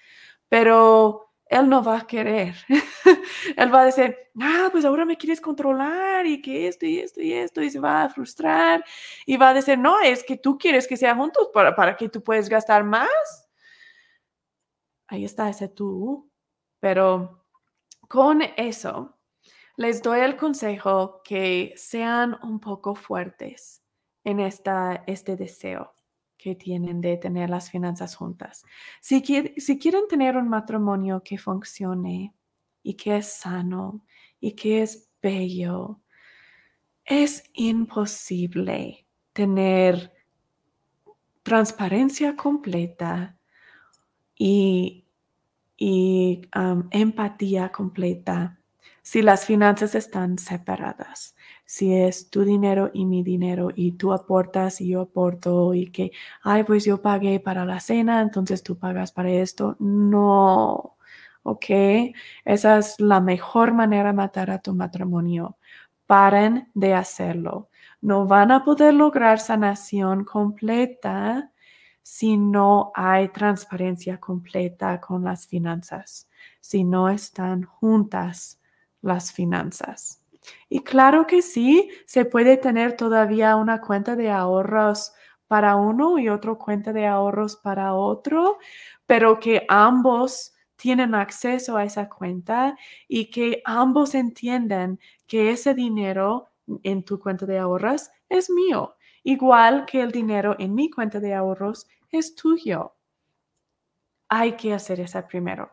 pero él no va a querer. él va a decir, ah, pues ahora me quieres controlar y que esto y esto y esto, y se va a frustrar y va a decir, no, es que tú quieres que sea juntos para, para que tú puedas gastar más. Ahí está ese tú. Pero con eso, les doy el consejo que sean un poco fuertes en esta, este deseo que tienen de tener las finanzas juntas. Si, si quieren tener un matrimonio que funcione y que es sano y que es bello, es imposible tener transparencia completa y y empatía completa si las finanzas están separadas. Si es tu dinero y mi dinero y tú aportas y yo aporto y que, ay, pues yo pagué para la cena, entonces tú pagas para esto. No, ¿ok? Esa es la mejor manera de matar a tu matrimonio. Paren de hacerlo. No van a poder lograr sanación completa si no hay transparencia completa con las finanzas, si no están juntas las finanzas. Y claro que sí, se puede tener todavía una cuenta de ahorros para uno y otra cuenta de ahorros para otro, pero que ambos tienen acceso a esa cuenta y que ambos entiendan que ese dinero en tu cuenta de ahorros es mío, igual que el dinero en mi cuenta de ahorros es tuyo. Hay que hacer eso primero.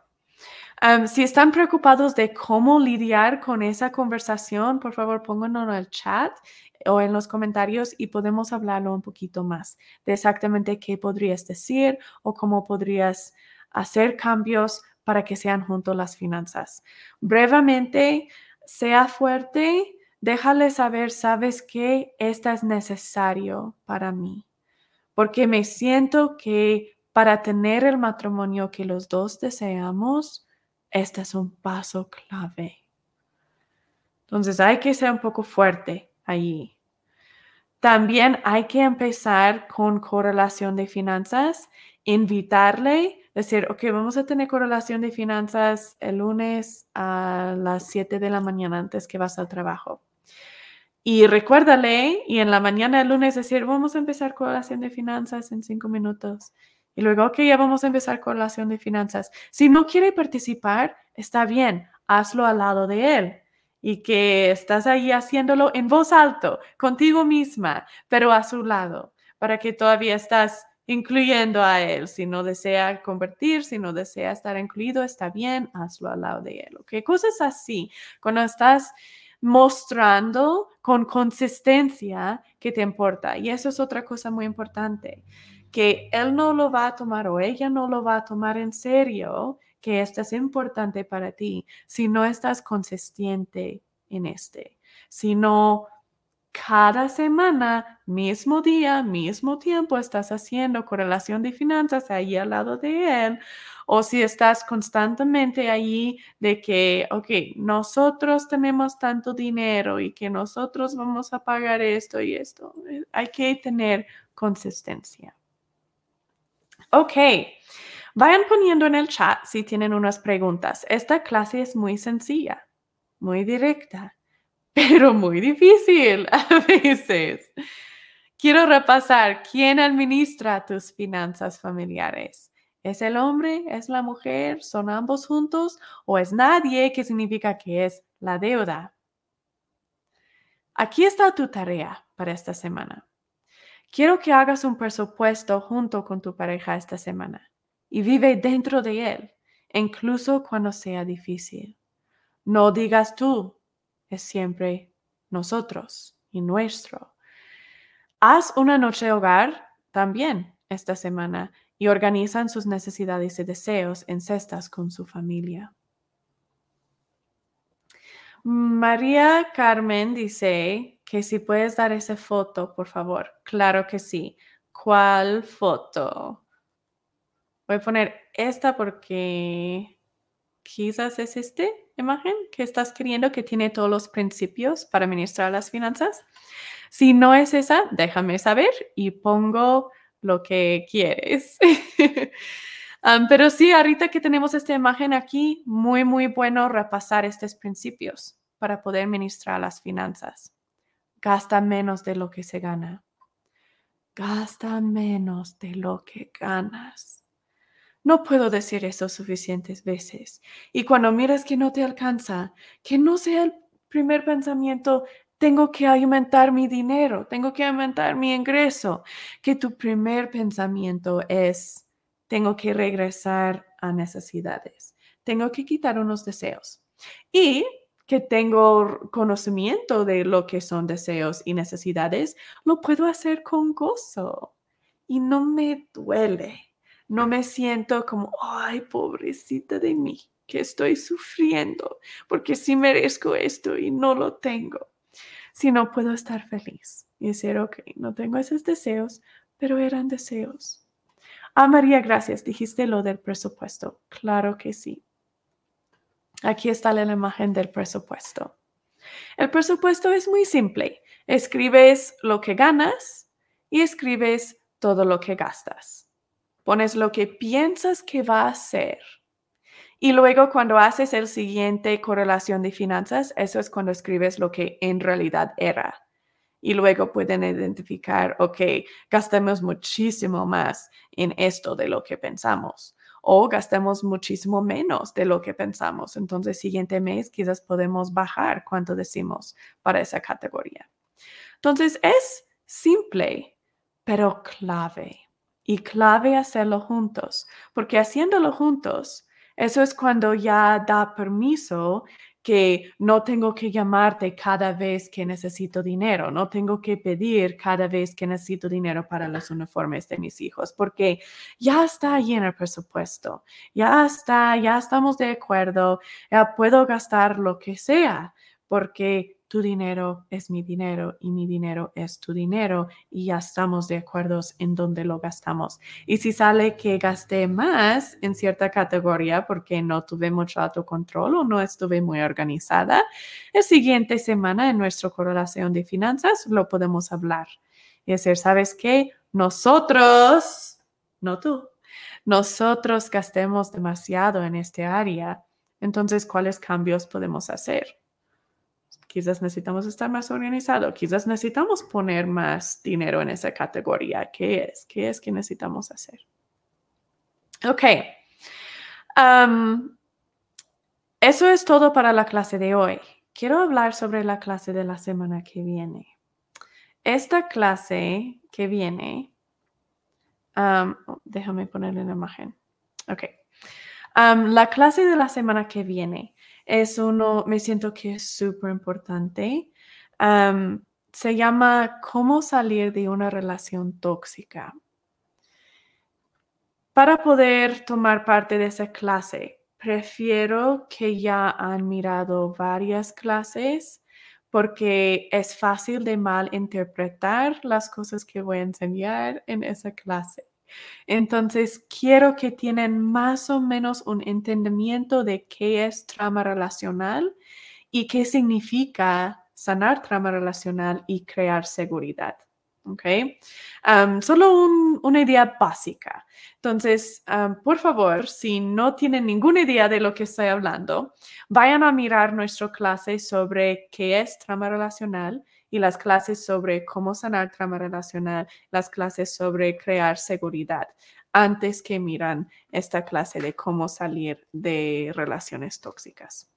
si están preocupados de cómo lidiar con esa conversación, por favor pónganlo en el chat o en los comentarios y podemos hablarlo un poquito más de exactamente qué podrías decir o cómo podrías hacer cambios para que sean juntos las finanzas. Brevemente, sea fuerte, déjale saber, sabes que esto es necesario para mí porque me siento que para tener el matrimonio que los dos deseamos, este es un paso clave. Entonces hay que ser un poco fuerte allí. También hay que empezar con correlación de finanzas, invitarle, decir, ok, vamos a tener correlación de finanzas el lunes a las 7 de la mañana antes que vas al trabajo. Y recuérdale, y en la mañana del lunes decir, vamos a empezar con la acción de finanzas en cinco minutos. Y luego, ok, ya vamos a empezar con la acción de finanzas. Si no quiere participar, está bien, hazlo al lado de él. Y que estás ahí haciéndolo en voz alto, contigo misma, pero a su lado, para que todavía estás incluyendo a él. Si no desea convertir, si no desea estar incluido, está bien, hazlo al lado de él. ¿Ok? Cosas así. Cuando estás mostrando con consistencia que te importa. Y eso es otra cosa muy importante, que él no lo va a tomar o ella no lo va a tomar en serio, que esto es importante para ti, si no estás consistente en este, si no cada semana, mismo día, mismo tiempo, estás haciendo correlación de finanzas ahí al lado de él o si estás constantemente allí de que, ok, nosotros tenemos tanto dinero y que nosotros vamos a pagar esto y esto. Eh, hay que tener consistencia. Ok, vayan poniendo en el chat si tienen unas preguntas. Esta clase es muy sencilla, muy directa, pero muy difícil a veces. Quiero repasar quién administra tus finanzas familiares. ¿Es el hombre? ¿Es la mujer? ¿Son ambos juntos? ¿O es nadie? ¿Qué significa que es la deuda? Aquí está tu tarea para esta semana. Quiero que hagas un presupuesto junto con tu pareja esta semana y vive dentro de él, incluso cuando sea difícil. No digas tú, siempre nosotros y nuestro. Haz una noche hogar también esta semana y organizan sus necesidades y deseos en cestas con su familia. María Carmen dice que si puedes dar esa foto, por favor. Claro que sí. ¿Cuál foto? Voy a poner esta porque quizás es esta imagen que estás queriendo que tiene todos los principios para administrar las finanzas. Si no es esa, déjame saber y pongo lo que quieres. pero sí, ahorita que tenemos esta imagen aquí, muy, muy bueno repasar estos principios para poder administrar las finanzas. Gasta menos de lo que se gana. Gasta menos de lo que ganas. No puedo decir eso suficientes veces. Y cuando miras que no te alcanza, que no sea el primer pensamiento, tengo que aumentar mi dinero, tengo que aumentar mi ingreso, que tu primer pensamiento es, tengo que regresar a necesidades, tengo que quitar unos deseos y que tengo conocimiento de lo que son deseos y necesidades, lo puedo hacer con gozo y no me duele. No me siento como, ay, pobrecita de mí, que estoy sufriendo, porque sí merezco esto y no lo tengo. Sino puedo estar feliz y decir, ok, no tengo esos deseos, pero eran deseos Ah, María, gracias. Dijiste lo del presupuesto. Claro que sí. Aquí está la imagen del presupuesto. El presupuesto es muy simple. Escribes lo que ganas y escribes todo lo que gastas. Pones lo que piensas que va a ser. Y luego cuando haces el siguiente correlación de finanzas, eso es cuando escribes lo que en realidad era y luego pueden identificar, ok, gastemos muchísimo más en esto de lo que pensamos o gastemos muchísimo menos de lo que pensamos. Entonces, siguiente mes quizás podemos bajar cuánto decimos para esa categoría. Entonces, es simple, pero clave. Y clave hacerlo juntos, porque haciéndolo juntos, eso es cuando ya da permiso que no tengo que llamarte cada vez que necesito dinero, no tengo que pedir cada vez que necesito dinero para los uniformes de mis hijos, porque ya está ahí en el presupuesto, ya está, ya estamos de acuerdo, ya puedo gastar lo que sea, porque tu dinero es mi dinero y mi dinero es tu dinero y ya estamos de acuerdo en dónde lo gastamos. Y si sale que gasté más en cierta categoría porque no tuve mucho autocontrol o no estuve muy organizada, la siguiente semana en nuestra correlación de finanzas lo podemos hablar. Y decir, ¿sabes qué? Nosotros, no tú, nosotros gastemos demasiado en este área. Entonces, ¿cuáles cambios podemos hacer? Quizás necesitamos estar más organizado, quizás necesitamos poner más dinero en esa categoría. ¿Qué es? ¿Qué es que necesitamos hacer? Ok. eso es todo para la clase de hoy. Quiero hablar sobre la clase de la semana que viene. Esta clase que viene, déjame ponerle la imagen. Ok. la clase de la semana que viene es uno, me siento que es súper importante. se llama Cómo salir de una relación tóxica. Para poder tomar parte de esa clase, prefiero que ya han mirado varias clases porque es fácil de mal interpretar las cosas que voy a enseñar en esa clase. Entonces, quiero que tienen más o menos un entendimiento de qué es trama relacional y qué significa sanar trama relacional y crear seguridad. ¿Ok? solo una idea básica. Entonces, por favor, si no tienen ninguna idea de lo que estoy hablando, vayan a mirar nuestra clase sobre qué es trama relacional y las clases sobre cómo sanar trama relacional, las clases sobre crear seguridad, antes que miran esta clase de cómo salir de relaciones tóxicas.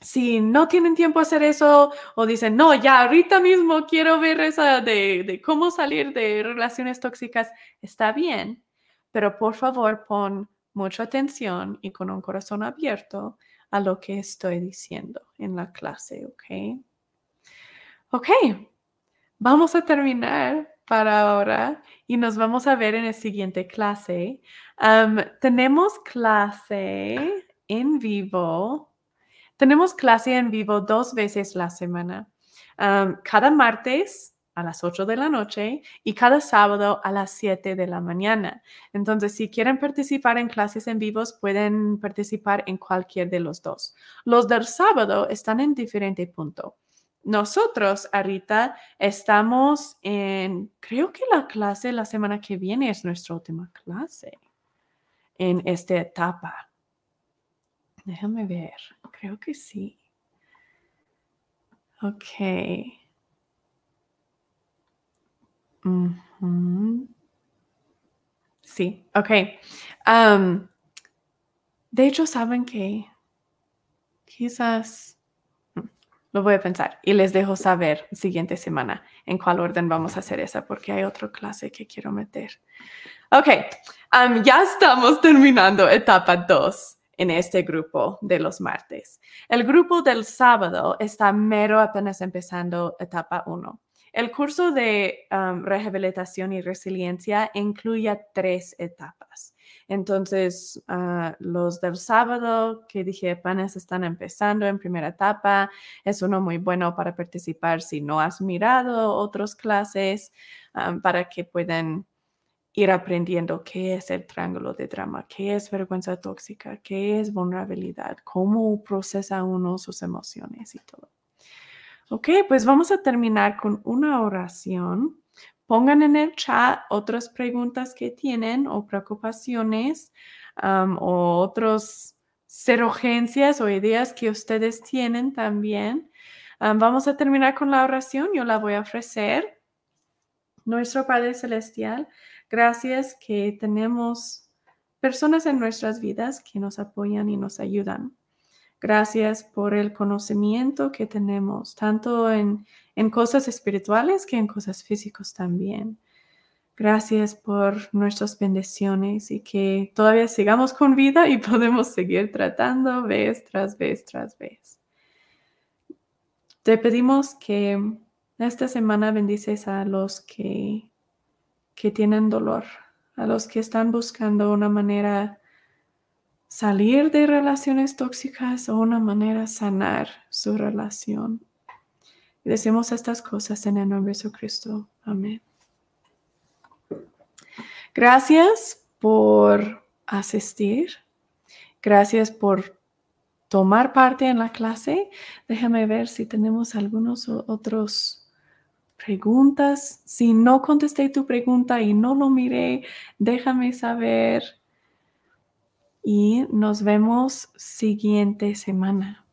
Si no tienen tiempo a hacer eso o dicen, no, ya ahorita mismo quiero ver esa de, de cómo salir de relaciones tóxicas, está bien, pero por favor pon mucha atención y con un corazón abierto a lo que estoy diciendo en la clase, ¿ok? Ok, vamos a terminar para ahora y nos vamos a ver en la siguiente clase. tenemos clase en vivo Tenemos clase en vivo dos veces la semana. cada martes a las 8 de la noche y cada sábado a las 7 de la mañana. Entonces, si quieren participar en clases en vivos, pueden participar en cualquier de los dos. Los del sábado están en diferente punto. Nosotros ahorita estamos en, creo que la clase la semana que viene es nuestra última clase en esta etapa. Déjame ver, creo que sí. Ok. Sí, ok. de hecho, saben que quizás lo voy a pensar y les dejo saber siguiente semana en cuál orden vamos a hacer esa porque hay otra clase que quiero meter. Ok, ya estamos terminando etapa 2 en este grupo de los martes. El grupo del sábado está mero apenas empezando etapa 1. El curso de rehabilitación y resiliencia incluye tres etapas. Entonces, ah, los del sábado que dije apenas están empezando en primera etapa, es uno muy bueno para participar si no has mirado otras clases, para que puedan ir aprendiendo qué es el triángulo de drama, qué es vergüenza tóxica, qué es vulnerabilidad, cómo procesa uno sus emociones y todo. Ok, pues vamos a terminar con una oración. Pongan en el chat otras preguntas que tienen o preocupaciones o otras serogencias o ideas que ustedes tienen también. vamos a terminar con la oración. Yo la voy a ofrecer. Nuestro Padre Celestial, gracias que tenemos personas en nuestras vidas que nos apoyan y nos ayudan. Gracias por el conocimiento que tenemos, tanto en, cosas espirituales que en cosas físicas también. Gracias por nuestras bendiciones y que todavía sigamos con vida y podemos seguir tratando vez tras vez tras vez. Te pedimos que esta semana bendices a los que, que tienen dolor, a los que están buscando una manera salir de relaciones tóxicas o una manera sanar su relación. Decimos estas cosas en el nombre de Jesucristo. Amén. Gracias por asistir. Gracias por tomar parte en la clase. Déjame ver si tenemos algunos otros preguntas. Si no contesté tu pregunta y no lo miré, déjame saber y nos vemos siguiente semana.